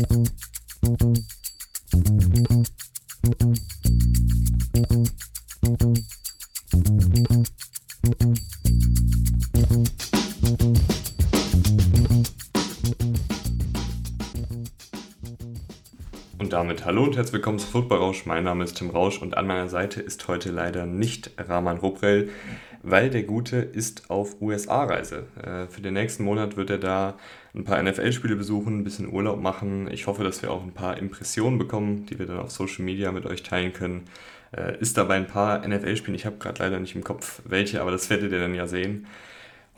Und damit hallo und herzlich willkommen zu Football Rausch. Mein Name ist Tim Rausch und an meiner Seite ist heute leider nicht Rahman Ruprell, weil der Gute ist auf USA-Reise. Äh, für den nächsten Monat wird er da ein paar NFL-Spiele besuchen, ein bisschen Urlaub machen. Ich hoffe, dass wir auch ein paar Impressionen bekommen, die wir dann auf Social Media mit euch teilen können. Äh, ist dabei ein paar NFL-Spiele, ich habe gerade leider nicht im Kopf welche, aber das werdet ihr dann ja sehen.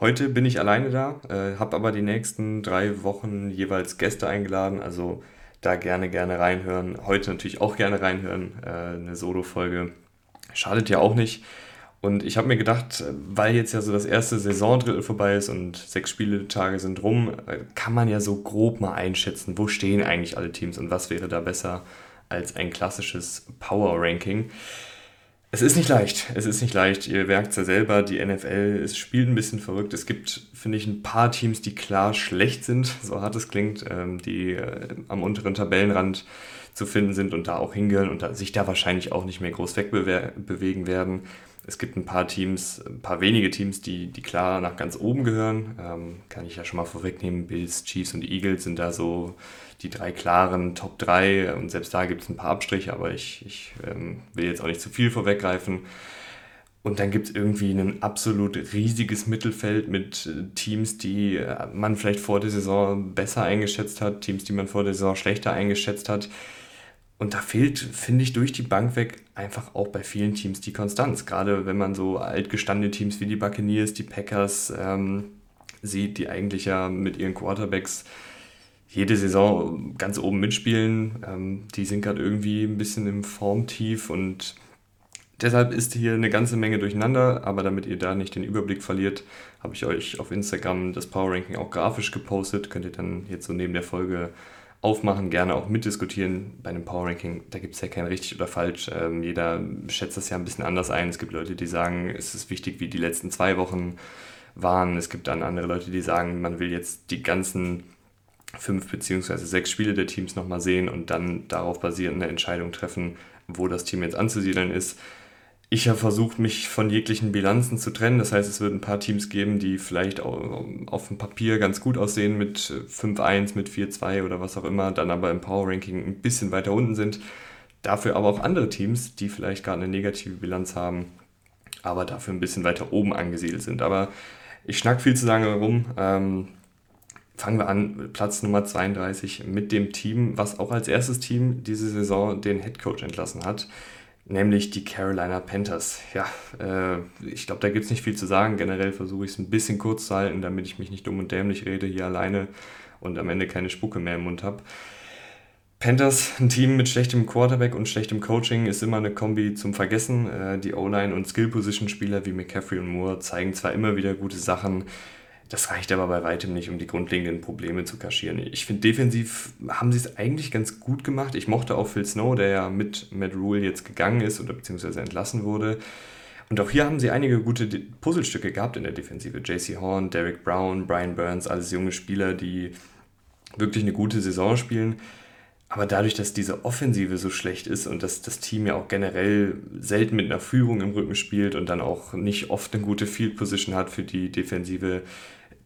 Heute bin ich alleine da, äh, habe aber die nächsten drei Wochen jeweils Gäste eingeladen, also da gerne, gerne reinhören. Heute natürlich auch gerne reinhören, äh, eine Solo-Folge. Schadet ja auch nicht. Und ich habe mir gedacht, weil jetzt ja so das erste Saisondrittel vorbei ist und sechs Spieletage sind rum, kann man ja so grob mal einschätzen, wo stehen eigentlich alle Teams und was wäre da besser als ein klassisches Power-Ranking. Es ist nicht leicht. Es ist nicht leicht. Ihr merkt es ja selber, die NFL, es spielt ein bisschen verrückt. Es gibt, finde ich, ein paar Teams, die klar schlecht sind, so hart es klingt, ähm, die äh, am unteren Tabellenrand zu finden sind und da auch hingehören und sich da wahrscheinlich auch nicht mehr groß wegbewegen werden. Es gibt ein paar Teams, ein paar wenige Teams, die, die klar nach ganz oben gehören. Ähm, kann ich ja schon mal vorwegnehmen. Bills, Chiefs und Eagles sind da so die drei klaren Top 3 und selbst da gibt es ein paar Abstriche, aber ich, ich ähm, will jetzt auch nicht zu viel vorweggreifen. Und dann gibt es irgendwie ein absolut riesiges Mittelfeld mit äh, Teams, die äh, man vielleicht vor der Saison besser eingeschätzt hat, Teams, die man vor der Saison schlechter eingeschätzt hat. Und da fehlt, finde ich, durch die Bank weg einfach auch bei vielen Teams die Konstanz. Gerade wenn man so altgestandene Teams wie die Buccaneers, die Packers ähm, sieht, die eigentlich ja mit ihren Quarterbacks jede Saison ganz oben mitspielen. Ähm, die sind gerade irgendwie ein bisschen im Formtief und deshalb ist hier eine ganze Menge durcheinander. Aber damit ihr da nicht den Überblick verliert, habe ich euch auf Instagram das Power Ranking auch grafisch gepostet. Könnt ihr dann jetzt so neben der Folge aufmachen, gerne auch mitdiskutieren. Bei einem Power Ranking, da gibt es ja kein richtig oder falsch. Ähm, jeder schätzt das ja ein bisschen anders ein. Es gibt Leute, die sagen, es ist wichtig, wie die letzten zwei Wochen waren. Es gibt dann andere Leute, die sagen, man will jetzt die ganzen fünf beziehungsweise sechs Spiele der Teams nochmal sehen und dann darauf basierend eine Entscheidung treffen, wo das Team jetzt anzusiedeln ist. Ich habe versucht, mich von jeglichen Bilanzen zu trennen. Das heißt, es wird ein paar Teams geben, die vielleicht auf dem Papier ganz gut aussehen mit 5-1, mit 4-2 oder was auch immer, dann aber im Power Ranking ein bisschen weiter unten sind. Dafür aber auch andere Teams, die vielleicht gerade eine negative Bilanz haben, aber dafür ein bisschen weiter oben angesiedelt sind. Aber ich schnack viel zu lange rum. Ähm, fangen wir an, Platz Nummer 32 mit dem Team, was auch als erstes Team diese Saison den Head Coach entlassen hat, nämlich die Carolina Panthers. Ja, äh, ich glaube, da gibt es nicht viel zu sagen. Generell versuche ich es ein bisschen kurz zu halten, damit ich mich nicht dumm und dämlich rede hier alleine und am Ende keine Spucke mehr im Mund habe. Panthers, ein Team mit schlechtem Quarterback und schlechtem Coaching, ist immer eine Kombi zum Vergessen. Äh, die O-Line und Skill-Position-Spieler wie McCaffrey und Moore zeigen zwar immer wieder gute Sachen, das reicht aber bei weitem nicht, um die grundlegenden Probleme zu kaschieren. Ich finde, defensiv haben sie es eigentlich ganz gut gemacht. Ich mochte auch Phil Snow, der ja mit Matt Rule jetzt gegangen ist oder beziehungsweise entlassen wurde. Und auch hier haben sie einige gute Puzzlestücke gehabt in der Defensive. JC Horn, Derek Brown, Brian Burns, alles junge Spieler, die wirklich eine gute Saison spielen. Aber dadurch, dass diese Offensive so schlecht ist und dass das Team ja auch generell selten mit einer Führung im Rücken spielt und dann auch nicht oft eine gute Field Position hat für die Defensive,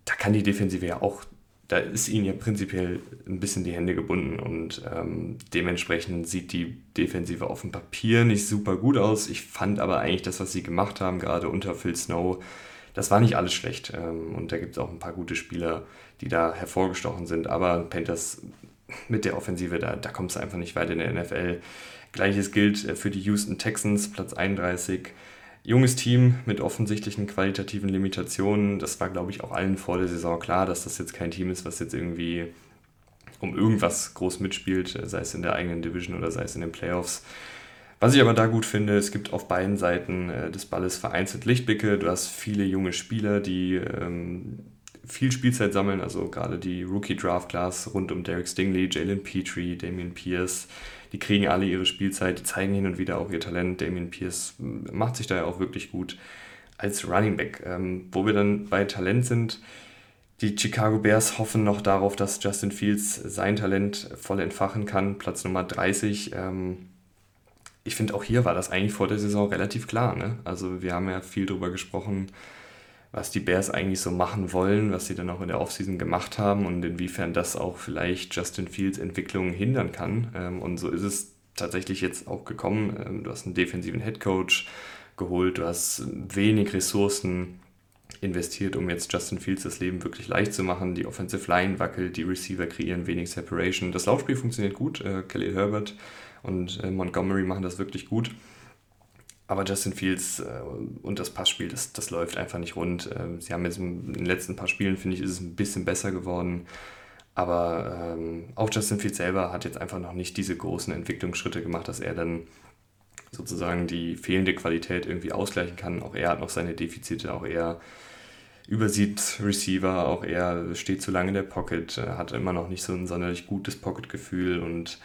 da kann die Defensive ja auch, da ist ihnen ja prinzipiell ein bisschen die Hände gebunden und ähm, dementsprechend sieht die Defensive auf dem Papier nicht super gut aus. Ich fand aber eigentlich das, was sie gemacht haben, gerade unter Phil Snow, das war nicht alles schlecht. Ähm, und da gibt es auch ein paar gute Spieler, die da hervorgestochen sind. Aber Panthers mit der Offensive, da, da kommst du einfach nicht weit in der NFL. Gleiches gilt äh, für die Houston Texans, Platz 31 junges Team mit offensichtlichen qualitativen Limitationen. Das war, glaube ich, auch allen vor der Saison klar, dass das jetzt kein Team ist, was jetzt irgendwie um irgendwas groß mitspielt, sei es in der eigenen Division oder sei es in den Playoffs. Was ich aber da gut finde, es gibt auf beiden Seiten äh, des Balles vereinzelt Lichtblicke. Du hast viele junge Spieler, die ähm, viel Spielzeit sammeln, also gerade die Rookie Draft Class rund um Derek Stingley, Jalen Petrie, Damian Pierce, die kriegen alle ihre Spielzeit, die zeigen hin und wieder auch ihr Talent. Damien Pierce macht sich da ja auch wirklich gut als Running Back. Ähm, wo wir dann bei Talent sind, Die Chicago Bears hoffen noch darauf, dass Justin Fields sein Talent voll entfachen kann. Platz Nummer 30. Ähm, ich finde, auch hier war das eigentlich vor der Saison relativ klar. Ne? Also wir haben ja viel darüber gesprochen, was die Bears eigentlich so machen wollen, was sie dann auch in der Offseason gemacht haben und inwiefern das auch vielleicht Justin Fields Entwicklung hindern kann. Ähm, und so ist es tatsächlich jetzt auch gekommen. Ähm, du hast einen defensiven Headcoach geholt, du hast wenig Ressourcen investiert, um jetzt Justin Fields das Leben wirklich leicht zu machen. Die Offensive Line wackelt, die Receiver kreieren wenig Separation. Das Laufspiel funktioniert gut. Äh, Kelly Herbert und äh, Montgomery machen das wirklich gut. Aber Justin Fields äh, und das Passspiel, das, das läuft einfach nicht rund. Ähm, sie haben jetzt in den letzten paar Spielen, finde ich, ist es ein bisschen besser geworden. Aber ähm, auch Justin Fields selber hat jetzt einfach noch nicht diese großen Entwicklungsschritte gemacht, dass er dann sozusagen die fehlende Qualität irgendwie ausgleichen kann. Auch er hat noch seine Defizite, auch er übersieht Receiver, auch er steht zu lange in der Pocket, äh, hat immer noch nicht so ein sonderlich gutes Pocket-Gefühl und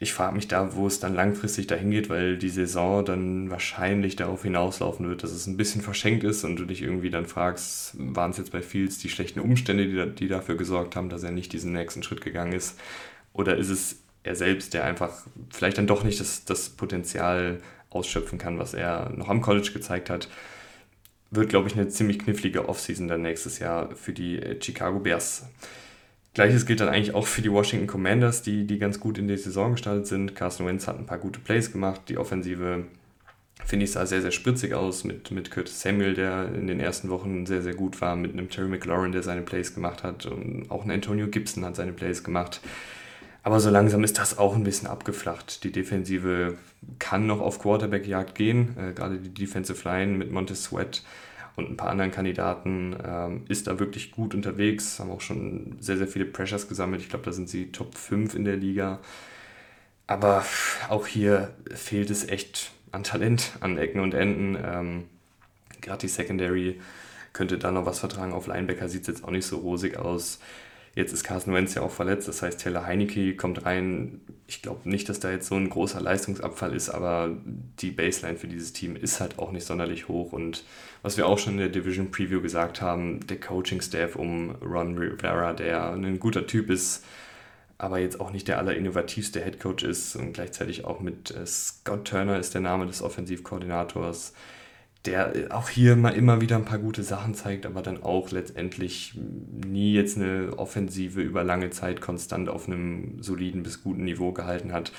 ich frage mich da, wo es dann langfristig dahin geht, weil die Saison dann wahrscheinlich darauf hinauslaufen wird, dass es ein bisschen verschenkt ist und du dich irgendwie dann fragst, waren es jetzt bei Fields die schlechten Umstände, die, die dafür gesorgt haben, dass er nicht diesen nächsten Schritt gegangen ist? Oder ist es er selbst, der einfach vielleicht dann doch nicht das, das Potenzial ausschöpfen kann, was er noch am College gezeigt hat? Wird, glaube ich, eine ziemlich knifflige Offseason dann nächstes Jahr für die Chicago Bears. Gleiches gilt dann eigentlich auch für die Washington Commanders, die, die ganz gut in die Saison gestartet sind. Carson Wentz hat ein paar gute Plays gemacht. Die Offensive, finde ich, sah sehr, sehr spritzig aus mit, mit Curtis Samuel, der in den ersten Wochen sehr, sehr gut war, mit einem Terry McLaurin, der seine Plays gemacht hat. Und auch ein Antonio Gibson hat seine Plays gemacht. Aber so langsam ist das auch ein bisschen abgeflacht. Die Defensive kann noch auf Quarterback-Jagd gehen. Äh, gerade die Defensive Line mit Montez Sweat und ein paar anderen Kandidaten ähm, ist da wirklich gut unterwegs, haben auch schon sehr, sehr viele Pressures gesammelt. Ich glaube, da sind sie Top 5 in der Liga. Aber auch hier fehlt es echt an Talent, an Ecken und Enden. Ähm, Gerade die Secondary könnte da noch was vertragen. Auf Linebacker sieht es jetzt auch nicht so rosig aus. Jetzt ist Carsten Wentz ja auch verletzt, das heißt, Taylor Heinecke kommt rein. Ich glaube nicht, dass da jetzt so ein großer Leistungsabfall ist, aber die Baseline für dieses Team ist halt auch nicht sonderlich hoch. Und was wir auch schon in der Division Preview gesagt haben, der Coaching-Staff um Ron Rivera, der ein guter Typ ist, aber jetzt auch nicht der allerinnovativste Headcoach ist und gleichzeitig auch mit äh, Scott Turner ist der Name des Offensivkoordinators der auch hier mal immer wieder ein paar gute Sachen zeigt, aber dann auch letztendlich nie jetzt eine Offensive über lange Zeit konstant auf einem soliden bis guten Niveau gehalten hat.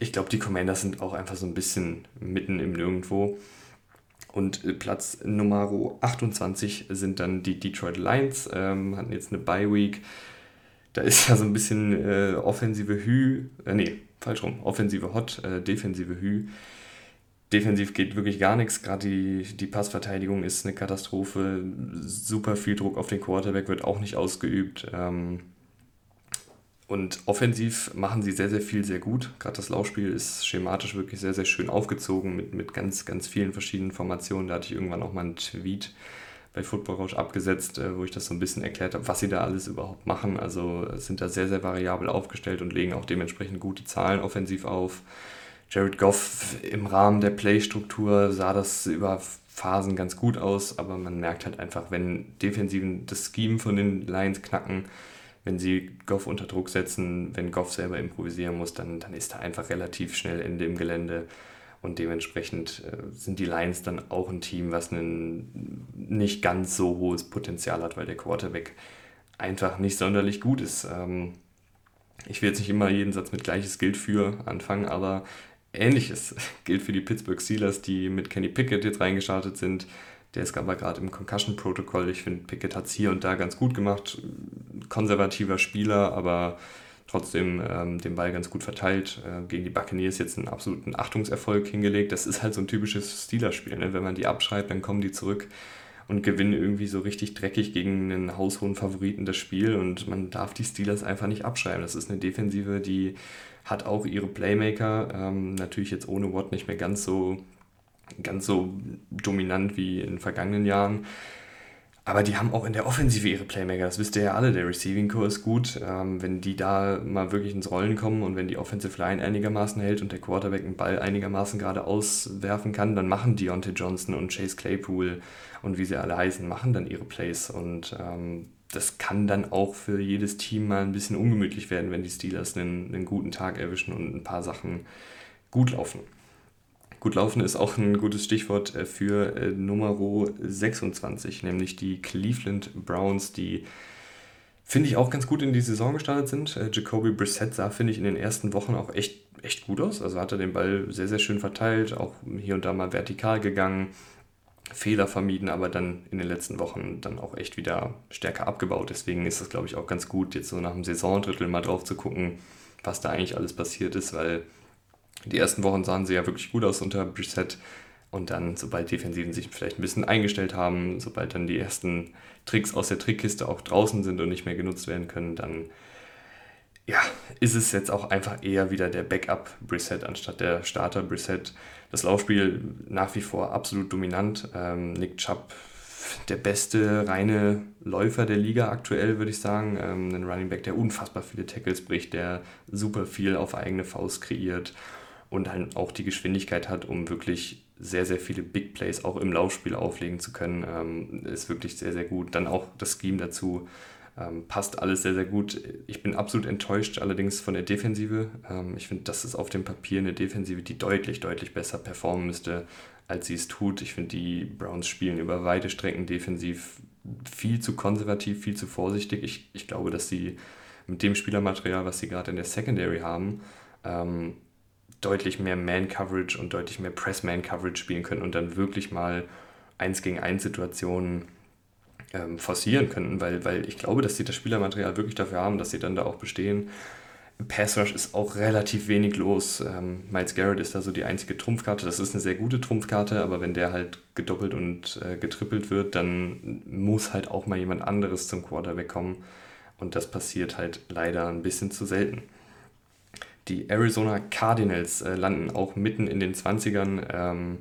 Ich glaube, die Commanders sind auch einfach so ein bisschen mitten im Nirgendwo. Und äh, Platz Nummer 28 sind dann die Detroit Lions, ähm, hatten jetzt eine Bye Week. Da ist ja so ein bisschen äh, offensive Hü, äh, nee, falsch rum, offensive Hot, äh, defensive Hü defensiv geht wirklich gar nichts. Gerade die, die Passverteidigung ist eine Katastrophe. Super viel Druck auf den Quarterback wird auch nicht ausgeübt. Ähm, und offensiv machen sie sehr, sehr viel sehr gut. Gerade das Laufspiel ist schematisch wirklich sehr, sehr schön aufgezogen mit, mit ganz, ganz vielen verschiedenen Formationen. Da hatte ich irgendwann auch mal einen Tweet bei Football Rausch abgesetzt, äh, wo ich das so ein bisschen erklärt habe, was sie da alles überhaupt machen. Also sind da sehr, sehr variabel aufgestellt und legen auch dementsprechend gute Zahlen offensiv auf. Jared Goff im Rahmen der Playstruktur sah das über Phasen ganz gut aus, aber man merkt halt einfach, wenn Defensiven das Scheme von den Lions knacken, wenn sie Goff unter Druck setzen, wenn Goff selber improvisieren muss, dann, dann ist da einfach relativ schnell Ende im Gelände. Und dementsprechend äh, sind die Lions dann auch ein Team, was ein nicht ganz so hohes Potenzial hat, weil der Quarterback einfach nicht sonderlich gut ist. Ähm, ich will jetzt nicht immer jeden Satz mit gleiches gilt für anfangen, aber Ähnliches gilt für die Pittsburgh Steelers, die mit Kenny Pickett jetzt reingestartet sind. Der ist aber gerade im Concussion-Protokoll. Ich finde, Pickett hat es hier und da ganz gut gemacht. Konservativer Spieler, aber trotzdem ähm, den Ball ganz gut verteilt. Äh, gegen die Buccaneers jetzt einen absoluten Achtungserfolg hingelegt. Das ist halt so ein typisches Steelers-Spiel. Ne? Wenn man die abschreibt, dann kommen die zurück und gewinnen irgendwie so richtig dreckig gegen einen haushohen Favoriten das Spiel. Und man darf die Steelers einfach nicht abschreiben. Das ist eine Defensive, die hat auch ihre Playmaker, ähm, natürlich jetzt ohne Watt nicht mehr ganz so, ganz so dominant wie in den vergangenen Jahren. Aber die haben auch in der Offensive ihre Playmaker. Das wisst ihr ja alle. Der Receiving Core ist gut. Ähm, wenn die da mal wirklich ins Rollen kommen und wenn die Offensive Line einigermaßen hält und der Quarterback einen Ball einigermaßen gerade auswerfen kann, dann machen Deontay Johnson und Chase Claypool und wie sie alle heißen, machen dann ihre Plays. Und ähm, das kann dann auch für jedes Team mal ein bisschen ungemütlich werden, wenn die Steelers einen, einen guten Tag erwischen und ein paar Sachen gut laufen. Gut laufen ist auch ein gutes Stichwort äh, für äh, Nummer 26, nämlich die Cleveland Browns, die finde ich auch ganz gut in die Saison gestartet sind. Äh, Jacoby Brissett sah, finde ich, in den ersten Wochen auch echt, echt gut aus. Also hat er den Ball sehr, sehr schön verteilt, auch hier und da mal vertikal gegangen, Fehler vermieden, aber dann in den letzten Wochen dann auch echt wieder stärker abgebaut. Deswegen ist das, glaube ich, auch ganz gut, jetzt so nach dem Saisondrittel mal drauf zu gucken, was da eigentlich alles passiert ist, weil die ersten Wochen sahen sie ja wirklich gut aus unter Brissett. Und dann, sobald Defensiven sich vielleicht ein bisschen eingestellt haben, sobald dann die ersten Tricks aus der Trickkiste auch draußen sind und nicht mehr genutzt werden können, dann ja, ist es jetzt auch einfach eher wieder der Backup Brissett anstatt der Starter Brissett. Das Laufspiel nach wie vor absolut dominant. Ähm, Nick Chubb der beste reine Läufer der Liga aktuell, würde ich sagen. Ähm, ein Running Back, der unfassbar viele Tackles bricht, der super viel auf eigene Faust kreiert und halt auch die Geschwindigkeit hat, um wirklich sehr, sehr viele Big Plays auch im Laufspiel auflegen zu können. Ähm, ist wirklich sehr, sehr gut. Dann auch das Scheme dazu. Ähm, passt alles sehr, sehr gut. Ich bin absolut enttäuscht allerdings von der Defensive. Ähm, ich finde, das ist auf dem Papier eine Defensive, die deutlich, deutlich besser performen müsste, als sie es tut. Ich finde, die Browns spielen über weite Strecken defensiv viel zu konservativ, viel zu vorsichtig. Ich, ich glaube, dass sie mit dem Spielermaterial, was sie gerade in der Secondary haben, ähm, deutlich mehr Man-Coverage und deutlich mehr Press-Man-Coverage spielen können und dann wirklich mal eins gegen eins Situationen ähm, forcieren könnten, weil, weil ich glaube, dass sie das Spielermaterial wirklich dafür haben, dass sie dann da auch bestehen. Pass Rush ist auch relativ wenig los. Ähm, Miles Garrett ist da so die einzige Trumpfkarte. Das ist eine sehr gute Trumpfkarte, aber wenn der halt gedoppelt und äh, getrippelt wird, dann muss halt auch mal jemand anderes zum Quarterback kommen. Und das passiert halt leider ein bisschen zu selten. Die Arizona Cardinals äh, landen auch mitten in den 20ern. Ähm,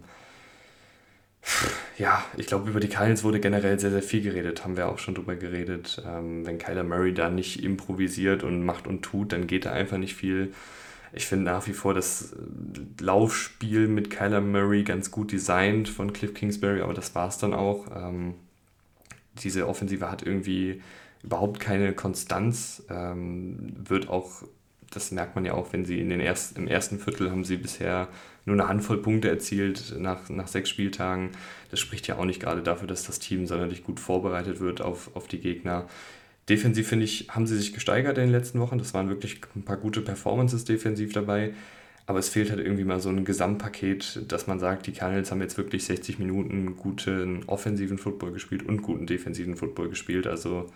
ja, ich glaube, über die Cardinals wurde generell sehr, sehr viel geredet, haben wir auch schon drüber geredet. Ähm, wenn Kyler Murray da nicht improvisiert und macht und tut, dann geht da einfach nicht viel. Ich finde nach wie vor das äh, Laufspiel mit Kyler Murray ganz gut designt von Cliff Kingsbury, aber das war es dann auch. Ähm, diese Offensive hat irgendwie überhaupt keine Konstanz, ähm, wird auch das merkt man ja auch, wenn sie in den ersten, im ersten Viertel haben sie bisher nur eine Handvoll Punkte erzielt nach, nach sechs Spieltagen. Das spricht ja auch nicht gerade dafür, dass das Team sonderlich gut vorbereitet wird auf, auf die Gegner. Defensiv, finde ich, haben sie sich gesteigert in den letzten Wochen. Das waren wirklich ein paar gute Performances defensiv dabei. Aber es fehlt halt irgendwie mal so ein Gesamtpaket, dass man sagt, die Cardinals haben jetzt wirklich 60 Minuten guten offensiven Football gespielt und guten defensiven Football gespielt. Also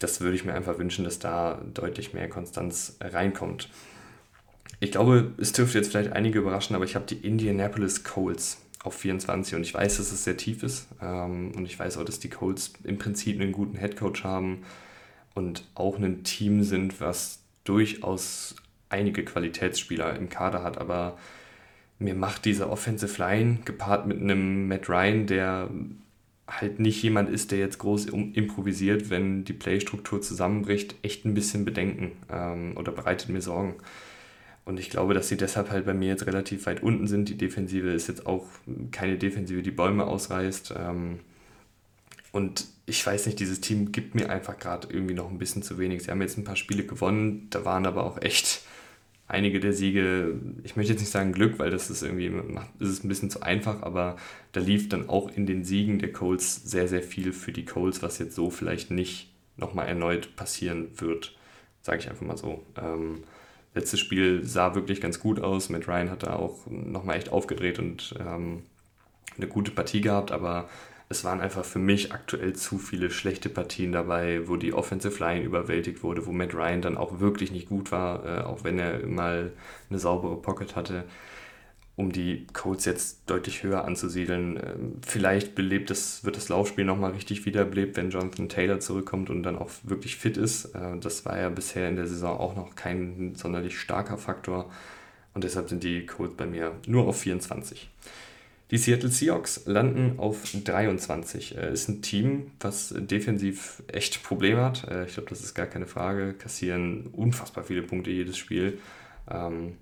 das würde ich mir einfach wünschen, dass da deutlich mehr Konstanz reinkommt. Ich glaube, es dürfte jetzt vielleicht einige überraschen, aber ich habe die Indianapolis Colts auf 24 und ich weiß, dass es sehr tief ist ähm, und ich weiß auch, dass die Colts im Prinzip einen guten Headcoach haben und auch ein Team sind, was durchaus einige Qualitätsspieler im Kader hat, aber mir macht dieser Offensive Line gepaart mit einem Matt Ryan, der halt nicht jemand ist, der jetzt groß improvisiert, wenn die Playstruktur zusammenbricht, echt ein bisschen Bedenken ähm, oder bereitet mir Sorgen. Und ich glaube, dass sie deshalb halt bei mir jetzt relativ weit unten sind. Die Defensive ist jetzt auch keine Defensive, die Bäume ausreißt. Ähm, und ich weiß nicht, dieses Team gibt mir einfach gerade irgendwie noch ein bisschen zu wenig. Sie haben jetzt ein paar Spiele gewonnen, da waren aber auch echt einige der Siege, ich möchte jetzt nicht sagen Glück, weil das ist irgendwie, ist es ein bisschen zu einfach, aber da lief dann auch in den Siegen der Colts sehr, sehr viel für die Colts, was jetzt so vielleicht nicht nochmal erneut passieren wird, sage ich einfach mal so. Ähm, letztes Spiel sah wirklich ganz gut aus, Matt Ryan hat da auch nochmal echt aufgedreht und ähm, eine gute Partie gehabt, aber es waren einfach für mich aktuell zu viele schlechte Partien dabei, wo die Offensive Line überwältigt wurde, wo Matt Ryan dann auch wirklich nicht gut war, äh, auch wenn er mal eine saubere Pocket hatte, um die Codes jetzt deutlich höher anzusiedeln. Äh, vielleicht belebt das, wird das Laufspiel nochmal richtig wiederbelebt, wenn Jonathan Taylor zurückkommt und dann auch wirklich fit ist. Äh, das war ja bisher in der Saison auch noch kein sonderlich starker Faktor und deshalb sind die Codes bei mir nur auf 24. Die Seattle Seahawks landen auf 23. Äh, ist ein Team, was defensiv echt Probleme hat. Äh, ich glaube, das ist gar keine Frage. Kassieren unfassbar viele Punkte jedes Spiel. Ähm,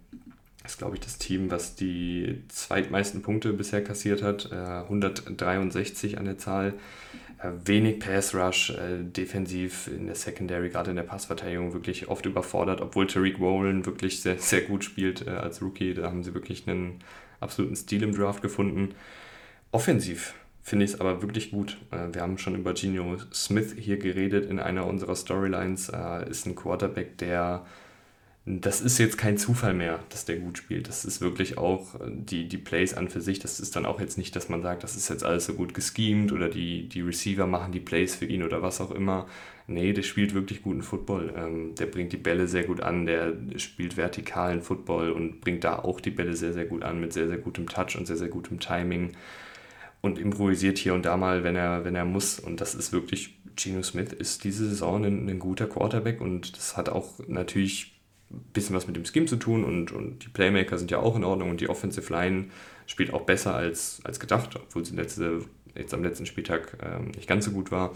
ist, glaube ich, das Team, was die zweitmeisten Punkte bisher kassiert hat. Äh, 163 an der Zahl. Äh, wenig Pass Rush, äh, defensiv in der Secondary, gerade in der Passverteidigung, wirklich oft überfordert, obwohl Tariq Rowland wirklich sehr, sehr gut spielt äh, als Rookie. Da haben sie wirklich einen absoluten Stil im Draft gefunden. Offensiv finde ich es aber wirklich gut. Äh, wir haben schon über Gino Smith hier geredet in einer unserer Storylines. Äh, ist ein Quarterback, der das ist jetzt kein Zufall mehr, dass der gut spielt. Das ist wirklich auch äh, die, die Plays an für sich. Das ist dann auch jetzt nicht, dass man sagt, das ist jetzt alles so gut geschemt oder die, die Receiver machen die Plays für ihn oder was auch immer. Nee, der spielt wirklich guten Football. Ähm, der bringt die Bälle sehr gut an, der spielt vertikalen Football und bringt da auch die Bälle sehr, sehr gut an mit sehr, sehr gutem Touch und sehr, sehr gutem Timing und improvisiert hier und da mal, wenn er, wenn er muss. Und das ist wirklich, Geno Smith ist diese Saison ein, ein guter Quarterback und das hat auch natürlich bisschen was mit dem Scheme zu tun und, und die Playmaker sind ja auch in Ordnung und die Offensive Line spielt auch besser als, als gedacht, obwohl sie letzte, jetzt am letzten Spieltag ähm, nicht ganz so gut war.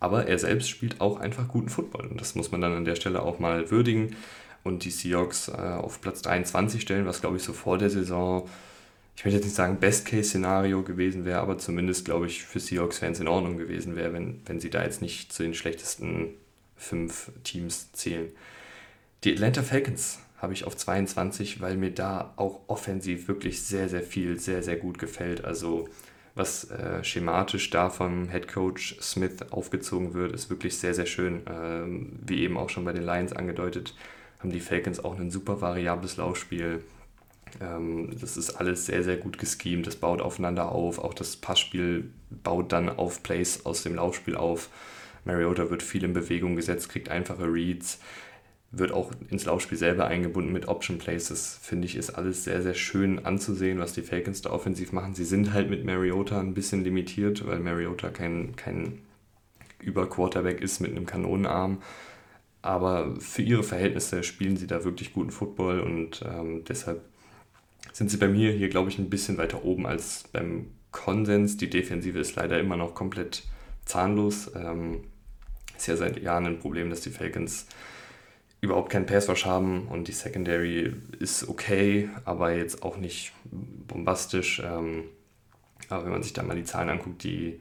Aber er selbst spielt auch einfach guten Football und das muss man dann an der Stelle auch mal würdigen und die Seahawks äh, auf Platz 23 stellen, was glaube ich so vor der Saison, ich möchte jetzt nicht sagen Best-Case-Szenario gewesen wäre, aber zumindest glaube ich für Seahawks-Fans in Ordnung gewesen wäre, wenn, wenn sie da jetzt nicht zu den schlechtesten fünf Teams zählen. Die Atlanta Falcons habe ich auf 22, weil mir da auch offensiv wirklich sehr, sehr viel, sehr, sehr gut gefällt. Also was äh, schematisch da vom Head Coach Smith aufgezogen wird, ist wirklich sehr, sehr schön. Ähm, wie eben auch schon bei den Lions angedeutet, haben die Falcons auch ein super variables Laufspiel. Ähm, das ist alles sehr, sehr gut geschemt. Das baut aufeinander auf. Auch das Passspiel baut dann auf Plays aus dem Laufspiel auf. Mariota wird viel in Bewegung gesetzt, kriegt einfache Reads wird auch ins Laufspiel selber eingebunden mit Option Plays. Das finde ich ist alles sehr, sehr schön anzusehen, was die Falcons da offensiv machen. Sie sind halt mit Mariota ein bisschen limitiert, weil Mariota kein, kein Über-Quarterback ist mit einem Kanonenarm. Aber für ihre Verhältnisse spielen sie da wirklich guten Football und ähm, deshalb sind sie bei mir hier, glaube ich, ein bisschen weiter oben als beim Konsens. Die Defensive ist leider immer noch komplett zahnlos. Ähm, ist ja seit Jahren ein Problem, dass die Falcons überhaupt keinen Passwash haben und die Secondary ist okay, aber jetzt auch nicht bombastisch. Ähm, aber wenn man sich da mal die Zahlen anguckt, die,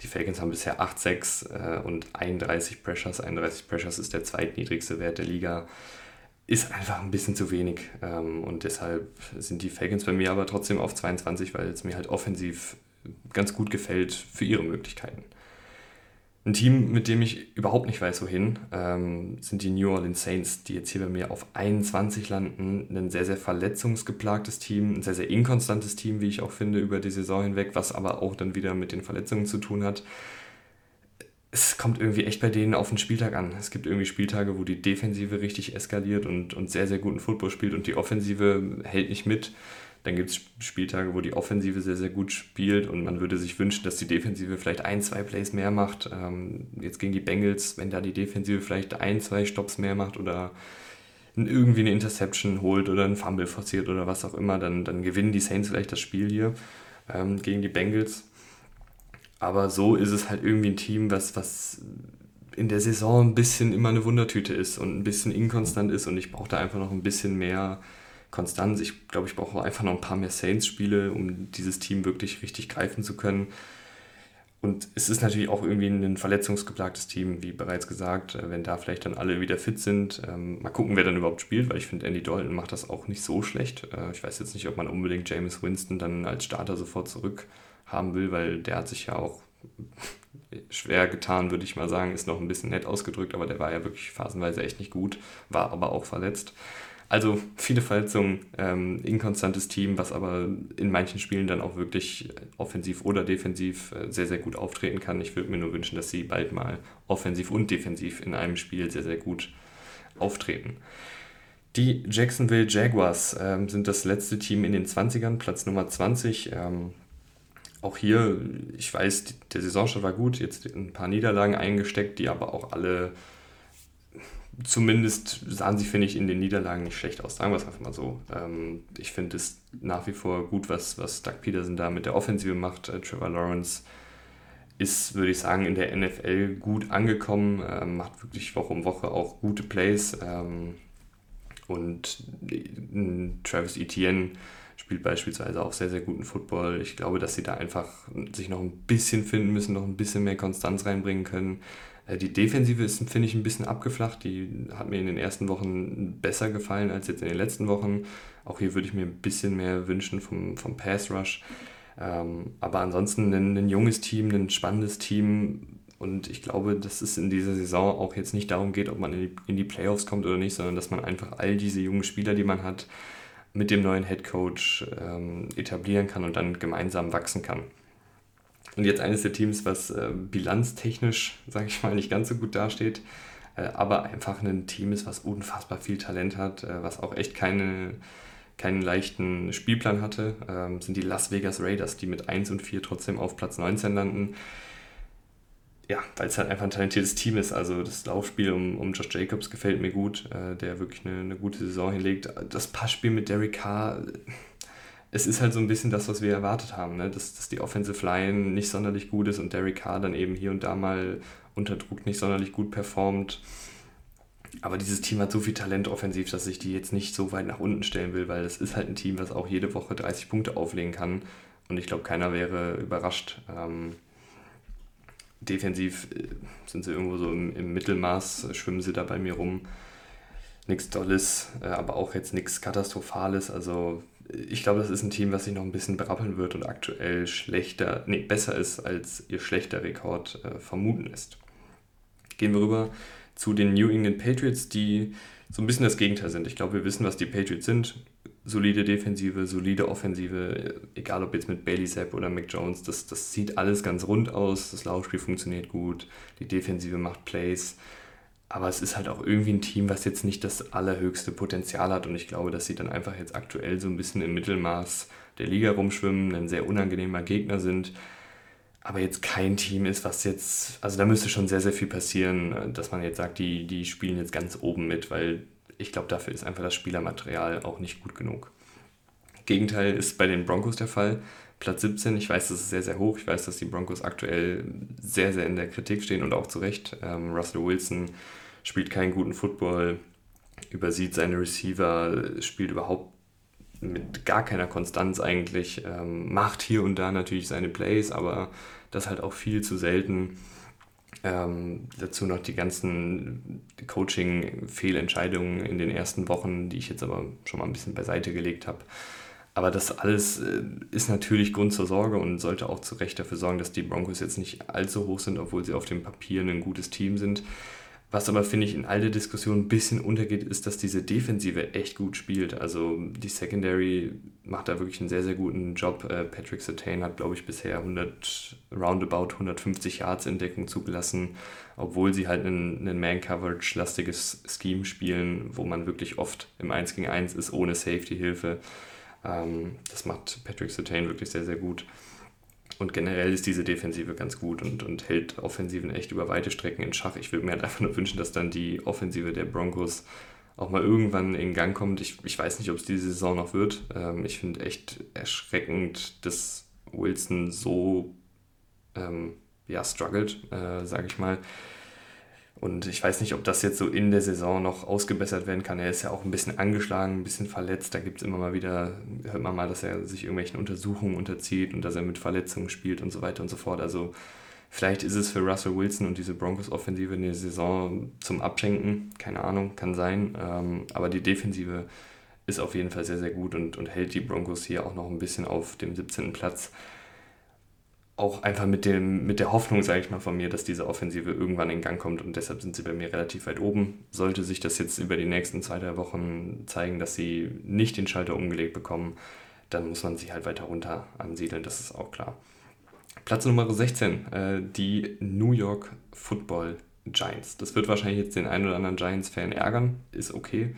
die Falcons haben bisher 8-6 äh, und 31 Pressures. 31 Pressures ist der zweitniedrigste Wert der Liga. Ist einfach ein bisschen zu wenig ähm, und deshalb sind die Falcons bei mir aber trotzdem auf 22, weil es mir halt offensiv ganz gut gefällt für ihre Möglichkeiten. Ein Team, mit dem ich überhaupt nicht weiß, wohin, ähm, sind die New Orleans Saints, die jetzt hier bei mir auf 21 landen. Ein sehr, sehr verletzungsgeplagtes Team, ein sehr, sehr inkonstantes Team, wie ich auch finde, über die Saison hinweg, was aber auch dann wieder mit den Verletzungen zu tun hat. Es kommt irgendwie echt bei denen auf den Spieltag an. Es gibt irgendwie Spieltage, wo die Defensive richtig eskaliert und, und sehr, sehr guten Football spielt und die Offensive hält nicht mit. Dann gibt es Spieltage, wo die Offensive sehr, sehr gut spielt und man würde sich wünschen, dass die Defensive vielleicht ein, zwei Plays mehr macht. Ähm, jetzt gegen die Bengals, wenn da die Defensive vielleicht ein, zwei Stops mehr macht oder irgendwie eine Interception holt oder einen Fumble forciert oder was auch immer, dann, dann gewinnen die Saints vielleicht das Spiel hier ähm, gegen die Bengals. Aber so ist es halt irgendwie ein Team, was, was in der Saison ein bisschen immer eine Wundertüte ist und ein bisschen inkonstant ist und ich brauche da einfach noch ein bisschen mehr Konstanz. Ich glaube, ich brauche einfach noch ein paar mehr Saints-Spiele, um dieses Team wirklich richtig greifen zu können. Und es ist natürlich auch irgendwie ein verletzungsgeplagtes Team, wie bereits gesagt. Äh, wenn da vielleicht dann alle wieder fit sind, ähm, mal gucken, wer dann überhaupt spielt, weil ich finde, Andy Dalton macht das auch nicht so schlecht. Äh, ich weiß jetzt nicht, ob man unbedingt James Winston dann als Starter sofort zurück haben will, weil der hat sich ja auch schwer getan, würde ich mal sagen, ist noch ein bisschen nett ausgedrückt, aber der war ja wirklich phasenweise echt nicht gut, war aber auch verletzt. Also viele Verletzungen, ähm, inkonstantes Team, was aber in manchen Spielen dann auch wirklich offensiv oder defensiv äh, sehr, sehr gut auftreten kann. Ich würde mir nur wünschen, dass sie bald mal offensiv und defensiv in einem Spiel sehr, sehr gut auftreten. Die Jacksonville Jaguars ähm, sind das letzte Team in den 20ern, Platz Nummer 20. Ähm, auch hier, ich weiß, der Saisonstart war gut, jetzt ein paar Niederlagen eingesteckt, die aber auch alle zumindest sahen sie, finde ich, in den Niederlagen nicht schlecht aus. Sagen wir es einfach mal so. Ähm, ich finde es nach wie vor gut, was, was Doug Peterson da mit der Offensive macht. Äh, Trevor Lawrence ist, würde ich sagen, in der NFL gut angekommen, äh, macht wirklich Woche um Woche auch gute Plays. Ähm, Und Travis Etienne spielt beispielsweise auch sehr, sehr guten Football. Ich glaube, dass sie da einfach sich noch ein bisschen finden müssen, noch ein bisschen mehr Konstanz reinbringen können. Äh, die Defensive ist, finde ich, ein bisschen abgeflacht. Die hat mir in den ersten Wochen besser gefallen als jetzt in den letzten Wochen. Auch hier würde ich mir ein bisschen mehr wünschen vom, vom Pass Rush. Ähm, aber ansonsten ein, ein junges Team, ein spannendes Team. Und ich glaube, dass es in dieser Saison auch jetzt nicht darum geht, ob man in die, in die Playoffs kommt oder nicht, sondern dass man einfach all diese jungen Spieler, die man hat, mit dem neuen Head Coach ähm, etablieren kann und dann gemeinsam wachsen kann. Und jetzt eines der Teams, was äh, bilanztechnisch, sage ich mal, nicht ganz so gut dasteht, äh, aber einfach ein Team ist, was unfassbar viel Talent hat, äh, was auch echt keine, keinen leichten Spielplan hatte, ähm, sind die Las Vegas Raiders, die mit 1 und 4 trotzdem auf Platz 19 landen. Ja, weil es halt einfach ein talentiertes Team ist. Also das Laufspiel um, um Josh Jacobs gefällt mir gut, äh, der wirklich eine, eine gute Saison hinlegt. Das Passspiel mit Derek Carr es ist halt so ein bisschen das, was wir erwartet haben, ne? dass, dass die Offensive Line nicht sonderlich gut ist und Derek Carr dann eben hier und da mal unter Druck nicht sonderlich gut performt. Aber dieses Team hat so viel Talent offensiv, dass ich die jetzt nicht so weit nach unten stellen will, weil es ist halt ein Team, was auch jede Woche 30 Punkte auflegen kann. Und ich glaube, keiner wäre überrascht. Ähm, defensiv äh, sind sie irgendwo so im, im Mittelmaß, schwimmen sie da bei mir rum. Nichts Dolles, äh, aber auch jetzt nichts Katastrophales. Also ich glaube, das ist ein Team, was sich noch ein bisschen berappeln wird und aktuell schlechter, nee, besser ist, als ihr schlechter Rekord äh, vermuten lässt. Gehen wir rüber zu den New England Patriots, die so ein bisschen das Gegenteil sind. Ich glaube, wir wissen, was die Patriots sind. Solide Defensive, solide Offensive, egal ob jetzt mit Bailey Zapp oder Mac Jones, das, das sieht alles ganz rund aus. Das Laufspiel funktioniert gut, die Defensive macht Plays. Aber es ist halt auch irgendwie ein Team, was jetzt nicht das allerhöchste Potenzial hat. Und ich glaube, dass sie dann einfach jetzt aktuell so ein bisschen im Mittelmaß der Liga rumschwimmen, ein sehr unangenehmer Gegner sind. Aber jetzt kein Team ist, was jetzt, also da müsste schon sehr, sehr viel passieren, dass man jetzt sagt, die, die spielen jetzt ganz oben mit, weil ich glaube, dafür ist einfach das Spielermaterial auch nicht gut genug. Gegenteil ist bei den Broncos der Fall. Platz 17, ich weiß, das ist sehr, sehr hoch. Ich weiß, dass die Broncos aktuell sehr, sehr in der Kritik stehen und auch zu Recht. Ähm, Russell Wilson spielt keinen guten Football, übersieht seine Receiver, spielt überhaupt mit gar keiner Konstanz eigentlich, ähm, macht hier und da natürlich seine Plays, aber das halt auch viel zu selten. Ähm, dazu noch die ganzen Coaching-Fehlentscheidungen in den ersten Wochen, die ich jetzt aber schon mal ein bisschen beiseite gelegt habe. Aber das alles äh, ist natürlich Grund zur Sorge und sollte auch zu Recht dafür sorgen, dass die Broncos jetzt nicht allzu hoch sind, obwohl sie auf dem Papier ein gutes Team sind. Was aber, finde ich, in all der Diskussion ein bisschen untergeht, ist, dass diese Defensive echt gut spielt. Also die Secondary macht da wirklich einen sehr, sehr guten Job. Äh, Patrick Sertain hat, glaube ich, bisher 100, roundabout 150 Yards in Deckung zugelassen, obwohl sie halt ein, ein Man-Coverage-lastiges Scheme spielen, wo man wirklich oft im 1 gegen 1 ist, ohne Safety-Hilfe. Ähm, das macht Patrick Sertain wirklich sehr, sehr gut. Und generell ist diese Defensive ganz gut und, und hält Offensiven echt über weite Strecken in Schach. Ich würde mir halt einfach nur wünschen, dass dann die Offensive der Broncos auch mal irgendwann in Gang kommt. Ich, ich weiß nicht, ob es diese Saison noch wird. Ähm, ich finde echt erschreckend, dass Wilson so ähm, ja, struggelt, äh, sage ich mal. Und ich weiß nicht, ob das jetzt so in der Saison noch ausgebessert werden kann. Er ist ja auch ein bisschen angeschlagen, ein bisschen verletzt. Da gibt es immer mal wieder, hört man mal, dass er sich irgendwelchen Untersuchungen unterzieht und dass er mit Verletzungen spielt und so weiter und so fort. Also vielleicht ist es für Russell Wilson und diese Broncos-Offensive in der Saison zum Abschenken. Keine Ahnung, kann sein. Ähm, aber die Defensive ist auf jeden Fall sehr, sehr gut und, und hält die Broncos hier auch noch ein bisschen auf dem 17. Platz auch einfach mit, dem, mit der Hoffnung, sage ich mal, von mir, dass diese Offensive irgendwann in Gang kommt und deshalb sind sie bei mir relativ weit oben. Sollte sich das jetzt über die nächsten zwei, drei Wochen zeigen, dass sie nicht den Schalter umgelegt bekommen, dann muss man sie halt weiter runter ansiedeln, das ist auch klar. Platz Nummer 16, äh, die New York Football Giants. Das wird wahrscheinlich jetzt den einen oder anderen Giants-Fan ärgern, ist okay.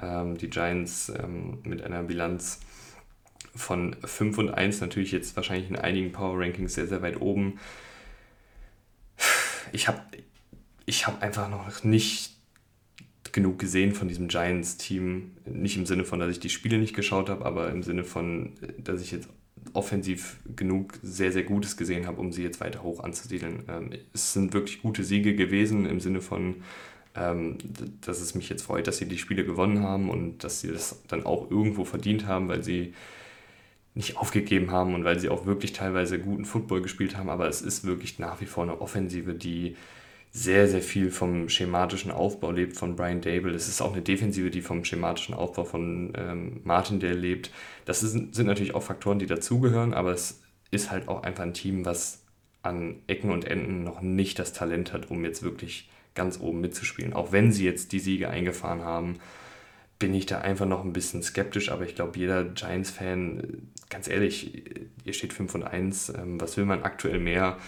Ähm, die Giants ähm, mit einer Bilanz von 5 und 1 natürlich jetzt wahrscheinlich in einigen Power Rankings sehr, sehr weit oben. Ich habe ich hab einfach noch nicht genug gesehen von diesem Giants-Team. Nicht im Sinne von, dass ich die Spiele nicht geschaut habe, aber im Sinne von, dass ich jetzt offensiv genug sehr, sehr Gutes gesehen habe, um sie jetzt weiter hoch anzusiedeln. Ähm, es sind wirklich gute Siege gewesen im Sinne von ähm, dass es mich jetzt freut, dass sie die Spiele gewonnen haben und dass sie das dann auch irgendwo verdient haben, weil sie nicht aufgegeben haben und weil sie auch wirklich teilweise guten Football gespielt haben. Aber es ist wirklich nach wie vor eine Offensive, die sehr, sehr viel vom schematischen Aufbau lebt von Brian Dable. Es ist auch eine Defensive, die vom schematischen Aufbau von ähm, Martindale lebt. Das ist, sind natürlich auch Faktoren, die dazugehören, aber es ist halt auch einfach ein Team, was an Ecken und Enden noch nicht das Talent hat, um jetzt wirklich ganz oben mitzuspielen. Auch wenn sie jetzt die Siege eingefahren haben, bin ich da einfach noch ein bisschen skeptisch, aber ich glaube, jeder Giants-Fan, ganz ehrlich, ihr steht 5 und 1, ähm, was will man aktuell mehr?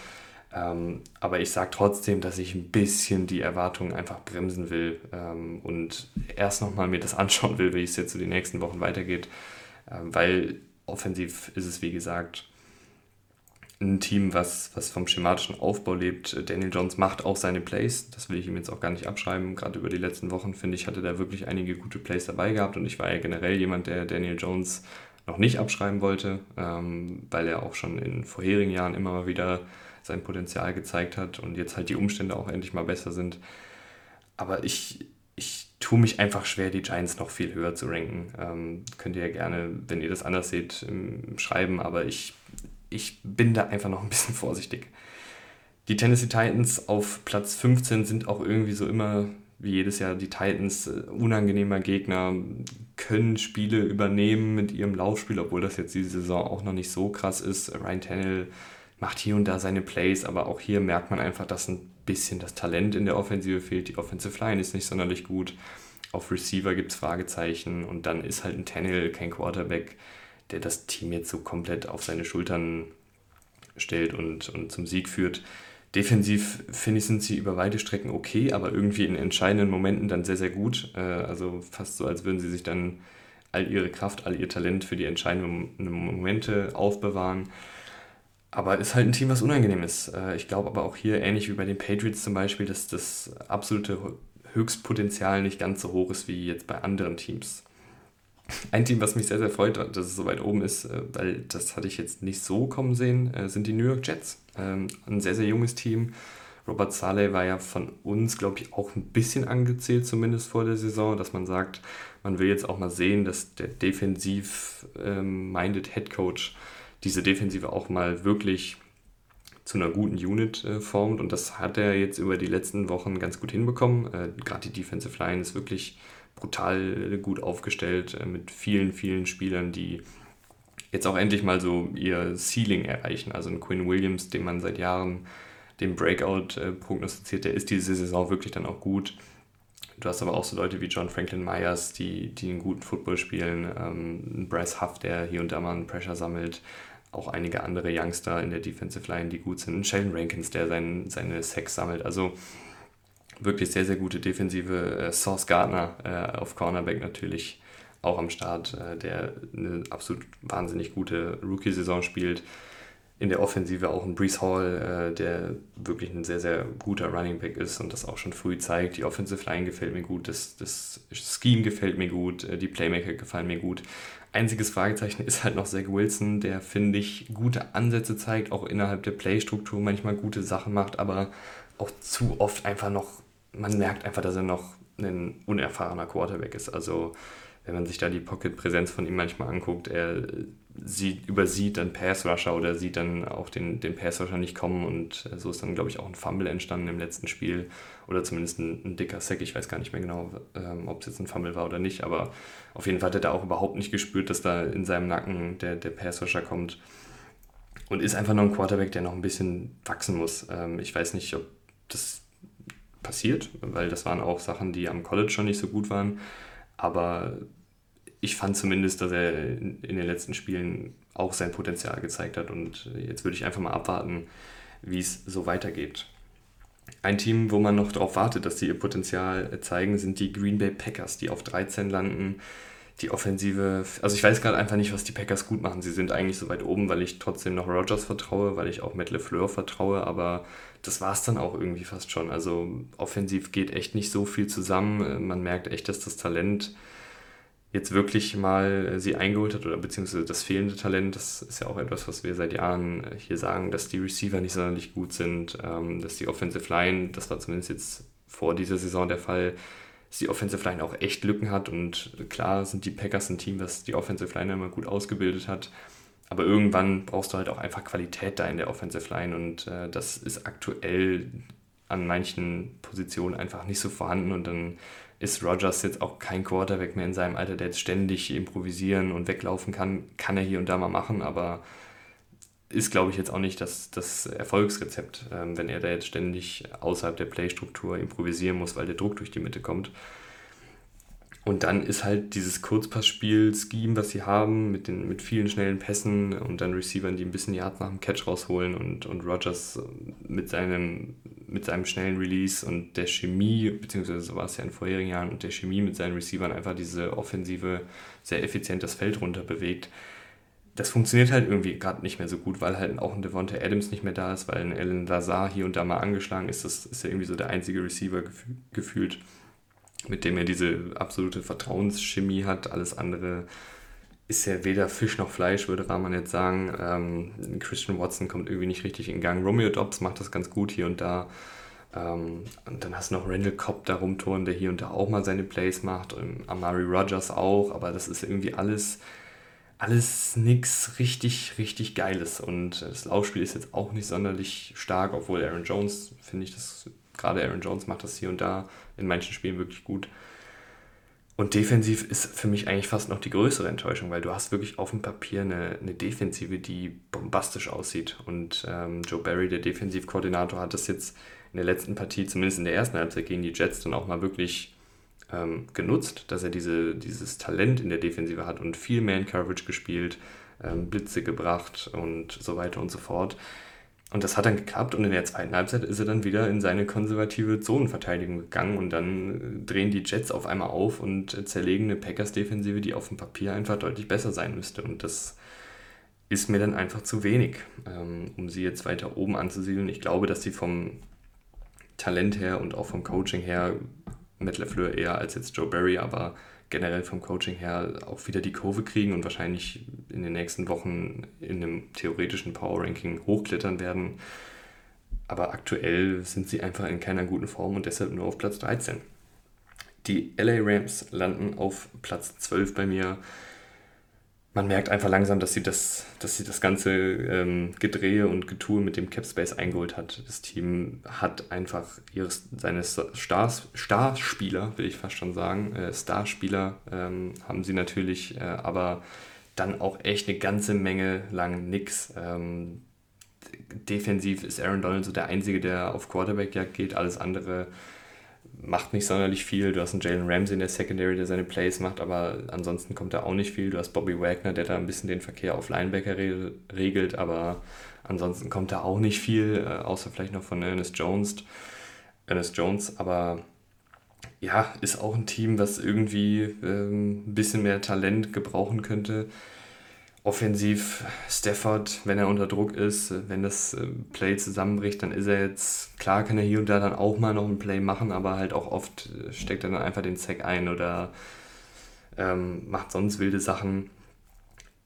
Ähm, aber ich sage trotzdem, dass ich ein bisschen die Erwartungen einfach bremsen will ähm, und erst nochmal mir das anschauen will, wie es jetzt so die nächsten Wochen weitergeht, weil offensiv ist es, wie gesagt, ein Team, was, was vom schematischen Aufbau lebt. Daniel Jones macht auch seine Plays, das will ich ihm jetzt auch gar nicht abschreiben. Gerade über die letzten Wochen, finde ich, hatte er wirklich einige gute Plays dabei gehabt und ich war ja generell jemand, der Daniel Jones noch nicht abschreiben wollte, ähm, weil er auch schon in vorherigen Jahren immer mal wieder sein Potenzial gezeigt hat und jetzt halt die Umstände auch endlich mal besser sind. Aber ich, ich tue mich einfach schwer, die Giants noch viel höher zu ranken. Ähm, könnt ihr ja gerne, wenn ihr das anders seht, schreiben, aber ich ich bin da einfach noch ein bisschen vorsichtig. Die Tennessee Titans auf Platz 15 sind auch irgendwie so immer, wie jedes Jahr, die Titans äh, unangenehmer Gegner, können Spiele übernehmen mit ihrem Laufspiel, obwohl das jetzt diese Saison auch noch nicht so krass ist. Ryan Tannehill macht hier und da seine Plays, aber auch hier merkt man einfach, dass ein bisschen das Talent in der Offensive fehlt. Die Offensive Line ist nicht sonderlich gut. Auf Receiver gibt es Fragezeichen und dann ist halt ein Tannehill kein Quarterback, der das Team jetzt so komplett auf seine Schultern stellt und, und zum Sieg führt. Defensiv finde ich, sind sie über weite Strecken okay, aber irgendwie in entscheidenden Momenten dann sehr, sehr gut. Äh, also fast so, als würden sie sich dann all ihre Kraft, all ihr Talent für die entscheidenden Momente aufbewahren. Aber ist halt ein Team, was unangenehm ist. Äh, ich glaube aber auch hier, ähnlich wie bei den Patriots zum Beispiel, dass das absolute Höchstpotenzial nicht ganz so hoch ist wie jetzt bei anderen Teams. Ein Team, was mich sehr, sehr freut, dass es so weit oben ist, äh, weil das hatte ich jetzt nicht so kommen sehen, äh, sind die New York Jets. Ähm, ein sehr, sehr junges Team. Robert Saleh war ja von uns, glaube ich, auch ein bisschen angezählt, zumindest vor der Saison, dass man sagt, man will jetzt auch mal sehen, dass der defensiv-minded ähm, Head Coach diese Defensive auch mal wirklich zu einer guten Unit äh, formt. Und das hat er jetzt über die letzten Wochen ganz gut hinbekommen. Gerade die Defensive Line ist wirklich brutal gut aufgestellt äh, mit vielen, vielen Spielern, die jetzt auch endlich mal so ihr Ceiling erreichen. Also ein Quinn Williams, den man seit Jahren den Breakout äh, prognostiziert, der ist diese Saison wirklich dann auch gut. Du hast aber auch so Leute wie John Franklin Myers, die, die einen guten Football spielen, ähm, Bryce Huff, der hier und da mal einen Pressure sammelt, auch einige andere Youngster in der Defensive Line, die gut sind, Sheldon Rankins, der sein, seine Sex sammelt. Also wirklich sehr, sehr gute Defensive. Äh, Sauce Gardner äh, auf Cornerback natürlich auch am Start, äh, der eine absolut wahnsinnig gute Rookie-Saison spielt. In der Offensive auch ein Brees Hall, äh, der wirklich ein sehr, sehr guter Running Back ist und das auch schon früh zeigt. Die Offensive Line gefällt mir gut, das, das Scheme gefällt mir gut, äh, die Playmaker gefallen mir gut. Einziges Fragezeichen ist halt noch Zach Wilson, der, finde ich, gute Ansätze zeigt, auch innerhalb der Playstruktur manchmal gute Sachen macht, aber auch zu oft einfach noch man merkt einfach, dass er noch ein unerfahrener Quarterback ist. Also wenn man sich da die Pocket-Präsenz von ihm manchmal anguckt, er sieht, übersieht dann Pass-Rusher oder sieht dann auch den, den Pass-Rusher nicht kommen und so ist dann, glaube ich, auch ein Fumble entstanden im letzten Spiel oder zumindest ein, ein dicker Sack. Ich weiß gar nicht mehr genau, ähm, ob es jetzt ein Fumble war oder nicht, aber auf jeden Fall hat er da auch überhaupt nicht gespürt, dass da in seinem Nacken der, der Pass-Rusher kommt und ist einfach noch ein Quarterback, der noch ein bisschen wachsen muss. Ähm, ich weiß nicht, ob das passiert, weil das waren auch Sachen, die am College schon nicht so gut waren. Aber ich fand zumindest, dass er in, den letzten Spielen auch sein Potenzial gezeigt hat. Und jetzt würde ich einfach mal abwarten, wie es so weitergeht. Ein Team, wo man noch darauf wartet, dass sie ihr Potenzial zeigen, sind die Green Bay Packers, die auf 13 landen. Die Offensive, also ich weiß gerade einfach nicht, was die Packers gut machen. Sie sind eigentlich so weit oben, weil ich trotzdem noch Rogers vertraue, weil ich auch Matt LeFleur vertraue, aber das war es dann auch irgendwie fast schon. Also offensiv geht echt nicht so viel zusammen. Man merkt echt, dass das Talent jetzt wirklich mal sie eingeholt hat oder beziehungsweise das fehlende Talent, das ist ja auch etwas, was wir seit Jahren hier sagen, dass die Receiver nicht sonderlich gut sind, ähm, dass die Offensive Line, das war zumindest jetzt vor dieser Saison der Fall, dass die Offensive Line auch echt Lücken hat und klar sind die Packers ein Team, das die Offensive Line immer gut ausgebildet hat. Aber irgendwann brauchst du halt auch einfach Qualität da in der Offensive Line und äh, das ist aktuell an manchen Positionen einfach nicht so vorhanden und dann ist Rogers jetzt auch kein Quarterback mehr in seinem Alter, der jetzt ständig improvisieren und weglaufen kann. Kann er hier und da mal machen, aber ist, glaube ich, jetzt auch nicht das, das Erfolgsrezept, ähm, wenn er da jetzt ständig außerhalb der Playstruktur improvisieren muss, weil der Druck durch die Mitte kommt. Und dann ist halt dieses Kurzpassspiel-Scheme, was sie haben, mit, den, mit vielen schnellen Pässen und dann Receivern, die ein bisschen Yard nach dem Catch rausholen und, und Rogers mit seinem, mit seinem schnellen Release und der Chemie, beziehungsweise so war es ja in vorherigen Jahren, und der Chemie mit seinen Receivern einfach diese Offensive sehr effizient das Feld runter bewegt das funktioniert halt irgendwie gerade nicht mehr so gut, weil halt auch ein Devonta Adams nicht mehr da ist, weil ein Alan Lazar hier und da mal angeschlagen ist. Das ist ja irgendwie so der einzige Receiver gefü gefühlt, mit dem er diese absolute Vertrauenschemie hat. Alles andere ist ja weder Fisch noch Fleisch, würde Rahman jetzt sagen. Ähm, Christian Watson kommt irgendwie nicht richtig in Gang. Romeo Dobbs macht das ganz gut hier und da. Ähm, und dann hast du noch Randall Cobb da rumtouren, der hier und da auch mal seine Plays macht. Und Amari Rogers auch, aber das ist irgendwie alles alles nichts richtig, richtig Geiles. Und das Laufspiel ist jetzt auch nicht sonderlich stark, obwohl Aaron Jones, finde ich, das gerade Aaron Jones macht das hier und da in manchen Spielen wirklich gut. Und defensiv ist für mich eigentlich fast noch die größere Enttäuschung, weil du hast wirklich auf dem Papier eine, eine Defensive, die bombastisch aussieht. Und ähm, Joe Barry, der Defensivkoordinator, hat das jetzt in der letzten Partie, zumindest in der ersten Halbzeit gegen die Jets, dann auch mal wirklich ähm, genutzt, dass er diese, dieses Talent in der Defensive hat und viel Man-Coverage gespielt, ähm, Blitze gebracht und so weiter und so fort. Und das hat dann geklappt und in der zweiten Halbzeit ist er dann wieder in seine konservative Zonenverteidigung gegangen und dann drehen die Jets auf einmal auf und zerlegen eine Packers-Defensive, die auf dem Papier einfach deutlich besser sein müsste. Und das ist mir dann einfach zu wenig, ähm, um sie jetzt weiter oben anzusiedeln. Ich glaube, dass sie vom Talent her und auch vom Coaching her Matt LeFleur eher als jetzt Joe Barry, aber generell vom Coaching her auch wieder die Kurve kriegen und wahrscheinlich in den nächsten Wochen in einem theoretischen Power Ranking hochklettern werden. Aber aktuell sind sie einfach in keiner guten Form und deshalb nur auf Platz 13. Die LA Rams landen auf Platz 12 bei mir man merkt einfach langsam, dass sie das, dass sie das ganze ähm, Gedrehe und Getue mit dem Capspace eingeholt hat. Das Team hat einfach ihres, seine Stars, Starspieler, will ich fast schon sagen, äh, Starspieler ähm, haben sie natürlich, äh, aber dann auch echt eine ganze Menge lang nix. Ähm, defensiv ist Aaron Donald so der Einzige, der auf Quarterback-Jagd geht, alles andere macht nicht sonderlich viel. Du hast einen Jalen Ramsey in der Secondary, der seine Plays macht, aber ansonsten kommt da auch nicht viel. Du hast Bobby Wagner, der da ein bisschen den Verkehr auf Linebacker regelt, aber ansonsten kommt da auch nicht viel, äh, außer vielleicht noch von Ernest Jones. Ernest Jones, aber ja, ist auch ein Team, das irgendwie ähm, ein bisschen mehr Talent gebrauchen könnte offensiv Stafford, wenn er unter Druck ist, wenn das äh, Play zusammenbricht, dann ist er jetzt, klar kann er hier und da dann auch mal noch ein Play machen, aber halt auch oft äh, steckt er dann einfach den Sack ein oder ähm, macht sonst wilde Sachen,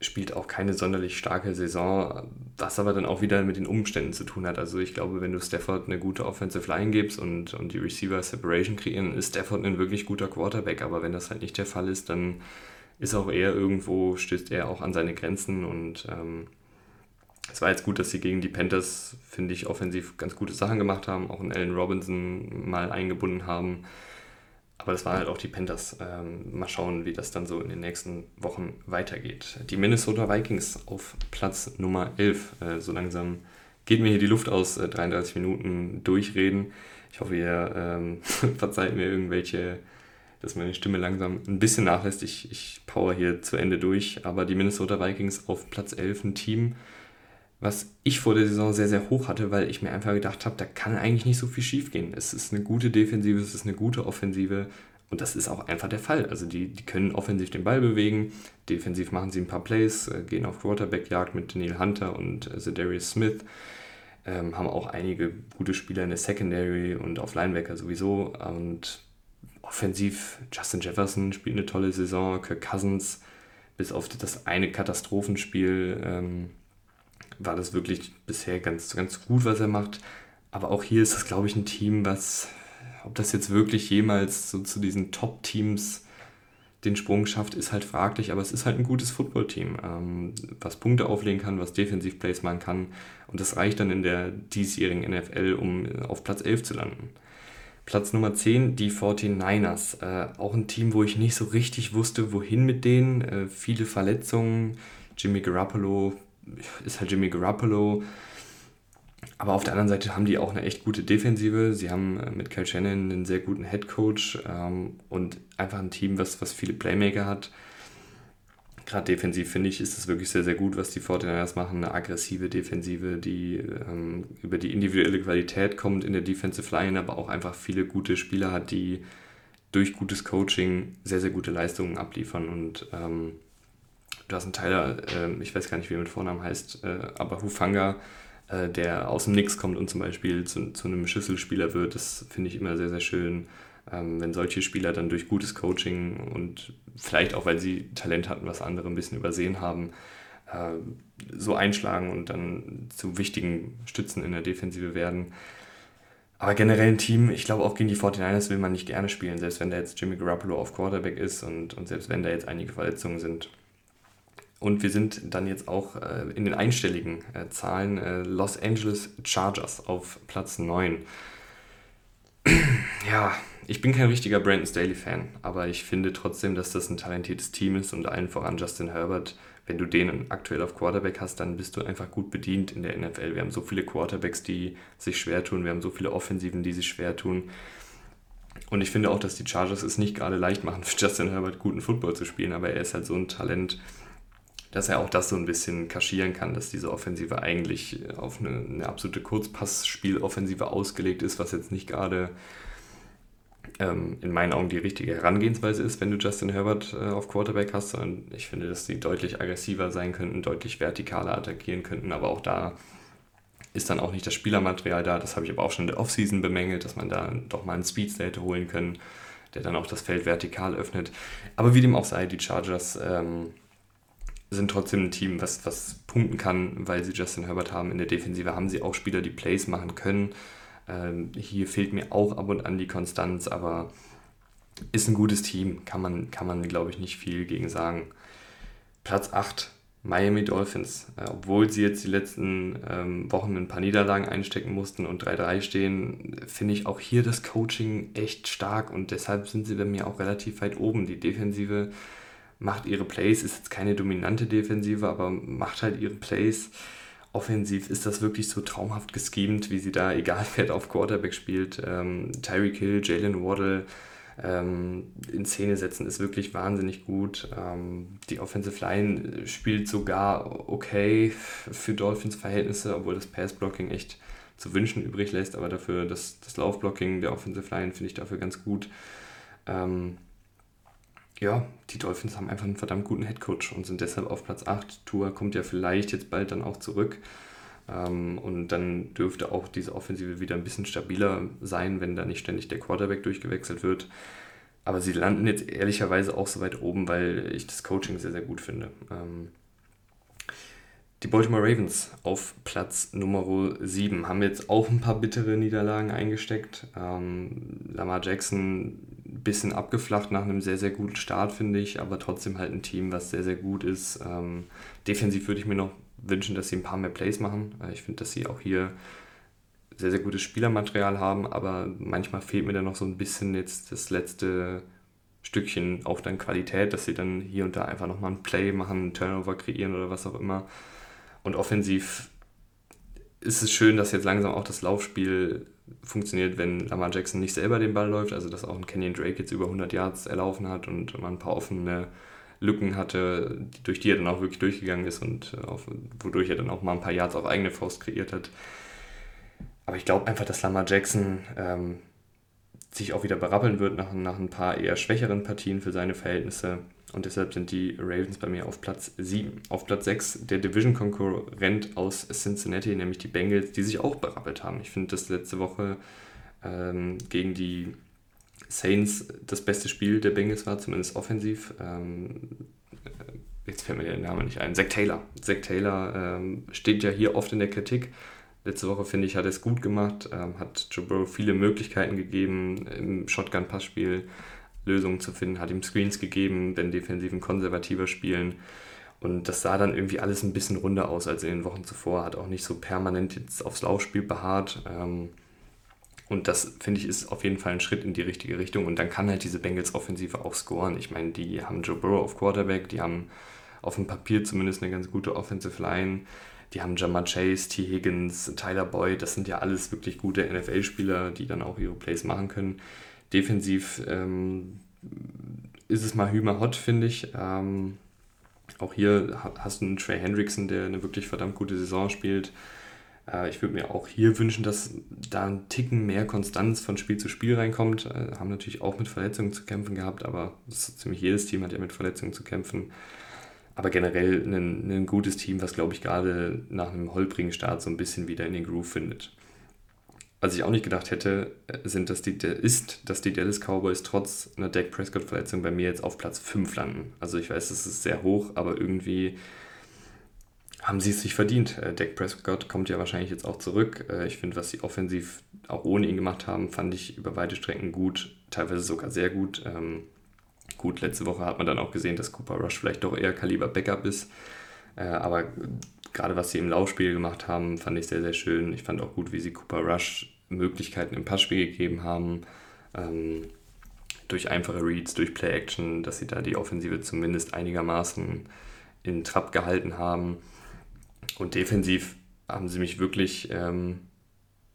spielt auch keine sonderlich starke Saison, was aber dann auch wieder mit den Umständen zu tun hat. Also ich glaube, wenn du Stafford eine gute Offensive Line gibst und, und die Receiver Separation kreieren, ist Stafford ein wirklich guter Quarterback, aber wenn das halt nicht der Fall ist, dann ist auch eher irgendwo, stößt er auch an seine Grenzen und ähm, es war jetzt gut, dass sie gegen die Panthers, finde ich, offensiv ganz gute Sachen gemacht haben, auch einen Allen Robinson mal eingebunden haben. Aber das waren halt auch die Panthers. Ähm, mal schauen, wie das dann so in den nächsten Wochen weitergeht. Die Minnesota Vikings auf Platz Nummer 11. Äh, so langsam geht mir hier die Luft aus, äh, 33 Minuten durchreden. Ich hoffe, ihr ähm, verzeiht mir irgendwelche dass meine Stimme langsam ein bisschen nachlässt. Ich, ich power hier zu Ende durch. Aber die Minnesota Vikings auf Platz 11 ein Team, was ich vor der Saison sehr, sehr hoch hatte, weil ich mir einfach gedacht habe, da kann eigentlich nicht so viel schief gehen. Es ist eine gute Defensive, es ist eine gute Offensive. Und das ist auch einfach der Fall. Also die, die können offensiv den Ball bewegen, defensiv machen sie ein paar Plays, äh, gehen auf Quarterback-Jagd mit Daniel Hunter und äh, Zedarius Smith. Ähm, haben auch einige gute Spieler in der Secondary und auf Linebacker sowieso. Und offensiv, Justin Jefferson spielt eine tolle Saison, Kirk Cousins, bis auf das eine Katastrophenspiel ähm, war das wirklich bisher ganz, ganz gut, was er macht. Aber auch hier ist das, glaube ich, ein Team, was ob das jetzt wirklich jemals so zu diesen Top-Teams den Sprung schafft, ist halt fraglich, aber es ist halt ein gutes Footballteam, ähm, was Punkte auflegen kann, was Defensivplays machen kann und das reicht dann in der diesjährigen NFL, um auf Platz 11 zu landen. Platz Nummer 10, die 49ers. Äh, auch ein Team, wo ich nicht so richtig wusste, wohin mit denen. Äh, viele Verletzungen. Jimmy Garoppolo ist halt Jimmy Garoppolo. Aber auf der anderen Seite haben die auch eine echt gute Defensive. Sie haben äh, mit Kyle Shannon einen sehr guten Head Coach ähm, und einfach ein Team, was, was viele Playmaker hat. Gerade defensiv finde ich, ist es wirklich sehr, sehr gut, was die 49ers machen. Eine aggressive Defensive, die ähm, über die individuelle Qualität kommt in der Defensive Line, aber auch einfach viele gute Spieler hat, die durch gutes Coaching sehr, sehr gute Leistungen abliefern. Und ähm, du hast einen Tyler, äh, ich weiß gar nicht, wie er mit Vornamen heißt, äh, aber Hufanga, äh, der aus dem Nix kommt und zum Beispiel zu, zu einem Schlüsselspieler wird. Das finde ich immer sehr, sehr schön, wenn solche Spieler dann durch gutes Coaching und vielleicht auch, weil sie Talent hatten, was andere ein bisschen übersehen haben, äh, so einschlagen und dann zu wichtigen Stützen in der Defensive werden. Aber generell ein Team, ich glaube auch gegen die 49ers will man nicht gerne spielen, selbst wenn da jetzt Jimmy Garoppolo auf Quarterback ist und, und selbst wenn da jetzt einige Verletzungen sind. Und wir sind dann jetzt auch äh, in den einstelligen äh, Zahlen Los Angeles Chargers auf Platz 9. ja, ich bin kein richtiger Brandon Staley-Fan, aber ich finde trotzdem, dass das ein talentiertes Team ist und allen voran Justin Herbert. Wenn du den aktuell auf Quarterback hast, dann bist du einfach gut bedient in der NFL. Wir haben so viele Quarterbacks, die sich schwer tun. Wir haben so viele Offensiven, die sich schwer tun. Und ich finde auch, dass die Chargers es nicht gerade leicht machen, für Justin Herbert guten Football zu spielen, aber er ist halt so ein Talent, dass er auch das so ein bisschen kaschieren kann, dass diese Offensive eigentlich auf eine, eine absolute Kurzpassspieloffensive ausgelegt ist, was jetzt nicht gerade ähm, in meinen Augen die richtige Herangehensweise ist, wenn du Justin Herbert äh, auf Quarterback hast, sondern ich finde, dass sie deutlich aggressiver sein könnten, deutlich vertikaler attackieren könnten, aber auch da ist dann auch nicht das Spielermaterial da. Das habe ich aber auch schon in der Offseason bemängelt, dass man da doch mal einen Speedster hätte holen können, der dann auch das Feld vertikal öffnet. Aber wie dem auch sei, die Chargers ähm, sind trotzdem ein Team, was, was punkten kann, weil sie Justin Herbert haben. In der Defensive haben sie auch Spieler, die Plays machen können. Ähm, hier fehlt mir auch ab und an die Konstanz, aber ist ein gutes Team, kann man, kann man glaube ich, nicht viel gegen sagen. Platz 8, Miami Dolphins. Äh, obwohl sie jetzt die letzten ähm, Wochen ein paar Niederlagen einstecken mussten und 3-3 stehen, finde ich auch hier das Coaching echt stark und deshalb sind sie bei mir auch relativ weit oben. Die Defensive macht ihre Plays, ist jetzt keine dominante Defensive, aber macht halt ihre Plays. Offensiv ist das wirklich so traumhaft geschemt, wie sie da, egal wer auf Quarterback spielt, ähm, Tyreek Hill, Jalen Waddle ähm, in Szene setzen, ist wirklich wahnsinnig gut. Ähm, die Offensive Line spielt sogar okay für Dolphins Verhältnisse, obwohl das Pass-Blocking echt zu wünschen übrig lässt, aber dafür das, das Laufblocking der Offensive Line finde ich dafür ganz gut. Ähm, ja, die Dolphins haben einfach einen verdammt guten Headcoach und sind deshalb auf Platz 8. Tua kommt ja vielleicht jetzt bald dann auch zurück. Ähm, und dann dürfte auch diese Offensive wieder ein bisschen stabiler sein, wenn da nicht ständig der Quarterback durchgewechselt wird. Aber sie landen jetzt ehrlicherweise auch so weit oben, weil ich das Coaching sehr, sehr gut finde. Ähm, die Baltimore Ravens auf Platz Nummer 7 haben jetzt auch ein paar bittere Niederlagen eingesteckt. Ähm, Lamar Jackson ein bisschen abgeflacht nach einem sehr, sehr guten Start, finde ich, aber trotzdem halt ein Team, was sehr, sehr gut ist. Ähm, defensiv würde ich mir noch wünschen, dass sie ein paar mehr Plays machen. Äh, ich finde, dass sie auch hier sehr, sehr gutes Spielermaterial haben, aber manchmal fehlt mir da noch so ein bisschen jetzt das letzte Stückchen auf dann Qualität, dass sie dann hier und da einfach nochmal ein Play machen, einen Turnover kreieren oder was auch immer. Und offensiv ist es schön, dass jetzt langsam auch das Laufspiel funktioniert, wenn Lamar Jackson nicht selber den Ball läuft, also dass auch ein Kenyon Drake jetzt über 100 Yards erlaufen hat und man ein paar offene Lücken hatte, durch die er dann auch wirklich durchgegangen ist und äh, auf, wodurch er dann auch mal ein paar Yards auf eigene Faust kreiert hat. Aber ich glaube einfach, dass Lamar Jackson ähm, sich auch wieder berappeln wird nach, nach ein paar eher schwächeren Partien für seine Verhältnisse. Und deshalb sind die Ravens bei mir auf Platz 7. Auf Platz 6 der Division-Konkurrent aus Cincinnati, nämlich die Bengals, die sich auch berappelt haben. Ich finde, dass letzte Woche ähm, gegen die Saints das beste Spiel der Bengals war, zumindest offensiv. Ähm, jetzt fällt mir der Name nicht ein. Zack Taylor. Zack Taylor ähm, steht ja hier oft in der Kritik Letzte Woche, finde ich, hat er es gut gemacht, ähm, hat Joe Burrow viele Möglichkeiten gegeben, im Shotgun-Passspiel Lösungen zu finden, hat ihm Screens gegeben, den defensiven konservativer spielen. Und das sah dann irgendwie alles ein bisschen runder aus als in den Wochen zuvor, hat auch nicht so permanent jetzt aufs Laufspiel beharrt. Ähm, und das, finde ich, ist auf jeden Fall ein Schritt in die richtige Richtung. Und dann kann halt diese Bengals-Offensive auch scoren. Ich meine, die haben Joe Burrow auf Quarterback, die haben auf dem Papier zumindest eine ganz gute Offensive Line. Die haben Jamar Chase, T. Higgins, Tyler Boyd. Das sind ja alles wirklich gute NFL-Spieler, die dann auch ihre Plays machen können. Defensiv ähm, ist es mal Hümer hot, finde ich. Ähm, auch hier hast du einen Trey Hendrickson, der eine wirklich verdammt gute Saison spielt. Äh, ich würde mir auch hier wünschen, dass da ein Ticken mehr Konstanz von Spiel zu Spiel reinkommt. Äh, haben natürlich auch mit Verletzungen zu kämpfen gehabt, aber ziemlich jedes Team hat ja mit Verletzungen zu kämpfen. Aber generell ein, ein gutes Team, was glaube ich gerade nach einem holprigen Start so ein bisschen wieder in den Groove findet. Was ich auch nicht gedacht hätte, äh, sind, dass die, ist, dass die Dallas Cowboys trotz einer Dak Prescott-Verletzung bei mir jetzt auf Platz 5 landen. Also ich weiß, es ist sehr hoch, aber irgendwie haben sie es sich verdient. Äh, Dak Prescott kommt ja wahrscheinlich jetzt auch zurück. Äh, ich finde, was sie offensiv auch ohne ihn gemacht haben, fand ich über weite Strecken gut, teilweise sogar sehr gut. Ähm, gut, letzte Woche hat man dann auch gesehen, dass Cooper Rush vielleicht doch eher Kaliber Backup ist. Aber gerade was sie im Laufspiel gemacht haben, fand ich sehr, sehr schön. Ich fand auch gut, wie sie Cooper Rush Möglichkeiten im Passspiel gegeben haben. Ähm, durch einfache Reads, durch Play-Action, dass sie da die Offensive zumindest einigermaßen in Trab gehalten haben. Und defensiv haben sie mich wirklich ähm,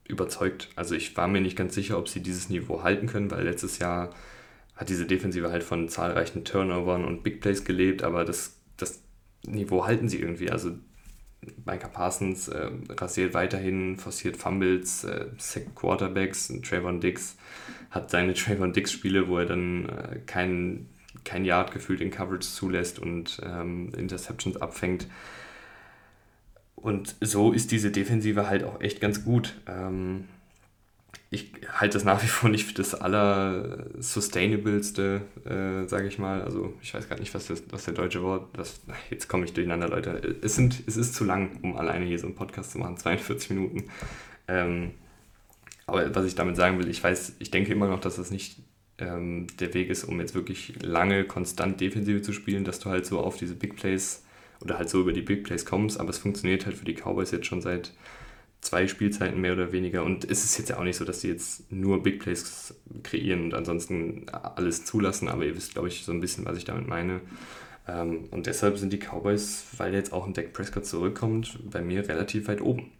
überzeugt. Also ich war mir nicht ganz sicher, ob sie dieses Niveau halten können, weil letztes Jahr hat diese Defensive halt von zahlreichen Turnovern und Big Plays gelebt, aber das, das Niveau halten sie irgendwie. Also Micah Parsons äh, rasiert weiterhin, forciert Fumbles, äh, Quarterbacks, Trayvon Dix hat seine Trayvon Dix-Spiele, wo er dann äh, kein, kein Yard gefühlt in Coverage zulässt und ähm, Interceptions abfängt. Und so ist diese Defensive halt auch echt ganz gut. Ähm, ich halte das nach wie vor nicht für das aller sustainableste, äh, sage ich mal. Also ich weiß gar nicht, was, das, was der deutsche Wort, das, jetzt komme ich durcheinander, Leute. Es, sind, es ist zu lang, um alleine hier so einen Podcast zu machen, 42 Minuten. Ähm, aber was ich damit sagen will, ich weiß, ich denke immer noch, dass das nicht ähm, der Weg ist, um jetzt wirklich lange konstant Defensive zu spielen, dass du halt so auf diese Big Plays oder halt so über die Big Plays kommst, aber es funktioniert halt für die Cowboys jetzt schon seit zwei Spielzeiten mehr oder weniger. Und es ist jetzt ja auch nicht so, dass sie jetzt nur Big Plays kreieren und ansonsten alles zulassen, aber ihr wisst, glaube ich, so ein bisschen, was ich damit meine. Ähm, und deshalb sind die Cowboys, weil jetzt auch ein Dak Prescott zurückkommt, bei mir relativ weit oben.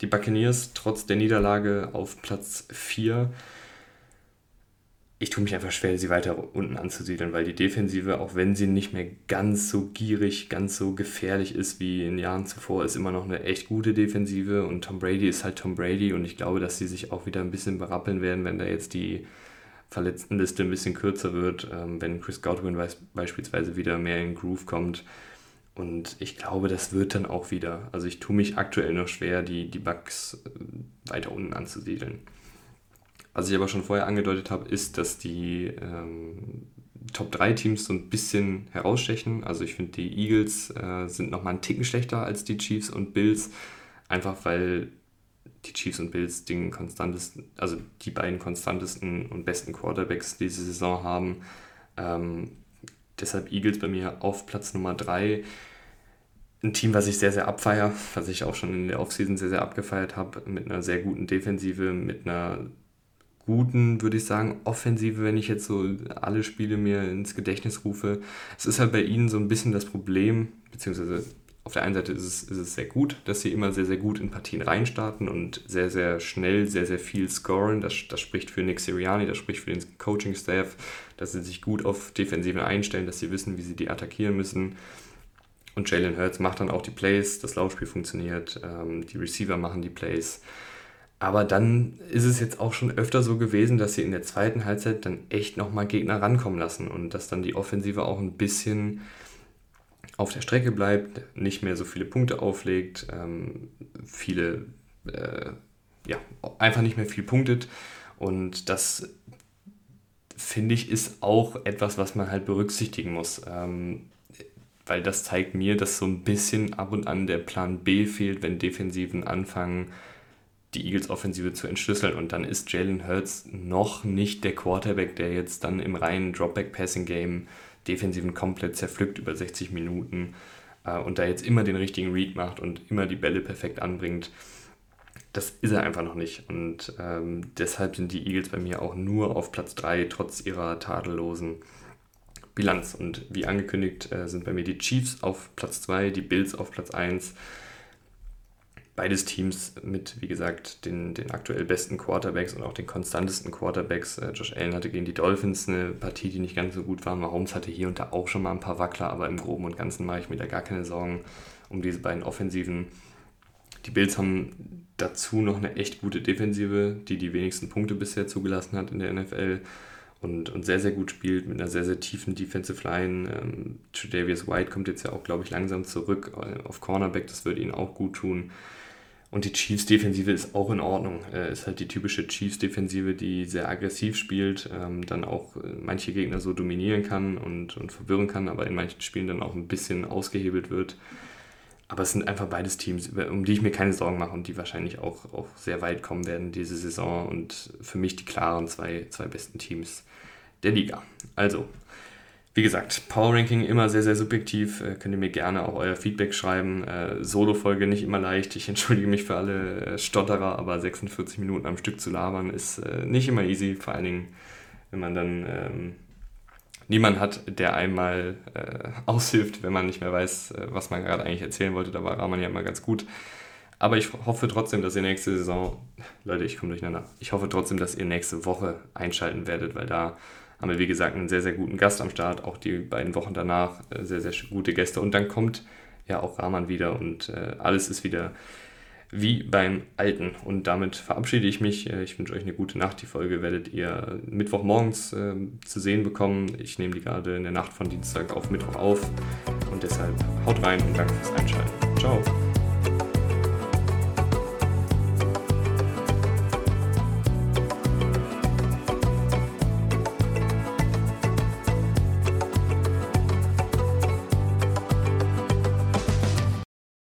Die Buccaneers trotz der Niederlage auf Platz 4 ich tue mich einfach schwer, sie weiter unten anzusiedeln, weil die Defensive, auch wenn sie nicht mehr ganz so gierig, ganz so gefährlich ist wie in Jahren zuvor, ist immer noch eine echt gute Defensive und Tom Brady ist halt Tom Brady und ich glaube, dass sie sich auch wieder ein bisschen berappeln werden, wenn da jetzt die Verletztenliste ein bisschen kürzer wird, ähm, wenn Chris Godwin beispielsweise wieder mehr in Groove kommt. Und ich glaube, das wird dann auch wieder. Also ich tue mich aktuell noch schwer, die, die Bugs äh, weiter unten anzusiedeln. Was ich aber schon vorher angedeutet habe, ist, dass die ähm, Top 3 Teams so ein bisschen herausstechen. Also ich finde, die Eagles äh, sind nochmal einen Ticken schlechter als die Chiefs und Bills, einfach weil die Chiefs und Bills den konstantesten, also die beiden konstantesten und besten Quarterbacks diese Saison haben. Ähm, deshalb Eagles bei mir auf Platz Nummer 3. Ein Team, was ich sehr, sehr abfeier, was ich auch schon in der Offseason sehr, sehr abgefeiert habe, mit einer sehr guten Defensive, mit einer guten, würde ich sagen, Offensive, wenn ich jetzt so alle Spiele mir ins Gedächtnis rufe. Es ist halt bei ihnen so ein bisschen das Problem, beziehungsweise auf der einen Seite ist es, ist es sehr gut, dass sie immer sehr, sehr gut in Partien reinstarten und sehr, sehr schnell, sehr, sehr viel scoren. Das, das spricht für Nick Siriani, das spricht für den Coaching-Staff, dass sie sich gut auf Defensiven einstellen, dass sie wissen, wie sie die attackieren müssen. Und Jalen Hurts macht dann auch die Plays, das Laufspiel funktioniert, ähm, die Receiver machen die Plays. Aber dann ist es jetzt auch schon öfter so gewesen, dass sie in der zweiten Halbzeit dann echt nochmal Gegner rankommen lassen und dass dann die Offensive auch ein bisschen auf der Strecke bleibt, nicht mehr so viele Punkte auflegt, ähm, viele, äh, ja, einfach nicht mehr viel punktet. Und das finde ich ist auch etwas, was man halt berücksichtigen muss. Ähm, weil das zeigt mir, dass so ein bisschen ab und an der Plan B fehlt, wenn Defensiven anfangen, die Eagles-Offensive zu entschlüsseln. Und dann ist Jalen Hurts noch nicht der Quarterback, der jetzt dann im reinen Dropback-Passing-Game Defensiven komplett zerpflückt über 60 Minuten äh, und da jetzt immer den richtigen Read macht und immer die Bälle perfekt anbringt. Das ist er einfach noch nicht. Und ähm, deshalb sind die Eagles bei mir auch nur auf Platz 3, trotz ihrer tadellosen Bilanz. Und wie angekündigt äh, sind bei mir die Chiefs auf Platz 2, die Bills auf Platz 1 beides Teams mit, wie gesagt, den, den aktuell besten Quarterbacks und auch den konstantesten Quarterbacks. Äh, Josh Allen hatte gegen die Dolphins eine Partie, die nicht ganz so gut war. Mahomes hatte hier und da auch schon mal ein paar Wackler, aber im Groben und Ganzen mache ich mir da gar keine Sorgen um diese beiden Offensiven. Die Bills haben dazu noch eine echt gute Defensive, die die wenigsten Punkte bisher zugelassen hat in der NFL und, und sehr, sehr gut spielt mit einer sehr, sehr tiefen Defensive Line. Ähm, Tredavious White kommt jetzt ja auch, glaube ich, langsam zurück auf Cornerback, das würde ihnen auch gut tun. Und die Chiefs-Defensive ist auch in Ordnung. Äh, ist halt die typische Chiefs-Defensive, die sehr aggressiv spielt, ähm, dann auch äh, manche Gegner so dominieren kann und, und verwirren kann, aber in manchen Spielen dann auch ein bisschen ausgehebelt wird. Aber es sind einfach beides Teams, um die ich mir keine Sorgen mache und die wahrscheinlich auch, auch sehr weit kommen werden diese Saison und für mich die klaren zwei, zwei besten Teams der Liga. Also, wie gesagt, Power Ranking immer sehr, sehr subjektiv. Äh, könnt ihr mir gerne auch euer Feedback schreiben. Äh, Solo-Folge nicht immer leicht. Ich entschuldige mich für alle äh, Stotterer, aber 46 Minuten am Stück zu labern ist äh, nicht immer easy. Vor allen Dingen, wenn man dann ähm, niemand hat, der einmal äh, aushilft, wenn man nicht mehr weiß, was man gerade eigentlich erzählen wollte. Da war Rahman ja immer ganz gut. Aber ich hoffe trotzdem, dass ihr nächste Saison, Leute, ich komme durcheinander. Ich hoffe trotzdem, dass ihr nächste Woche einschalten werdet, weil da haben wir, wie gesagt, einen sehr, sehr guten Gast am Start. Auch die beiden Wochen danach äh, sehr, sehr gute Gäste. Und dann kommt ja auch Rahman wieder und äh, alles ist wieder wie beim Alten. Und damit verabschiede ich mich. Äh, ich wünsche euch eine gute Nacht. Die Folge werdet ihr Mittwochmorgens äh, zu sehen bekommen. Ich nehme die gerade in der Nacht von Dienstag auf Mittwoch auf. Und deshalb haut rein und danke fürs Einschalten. Ciao.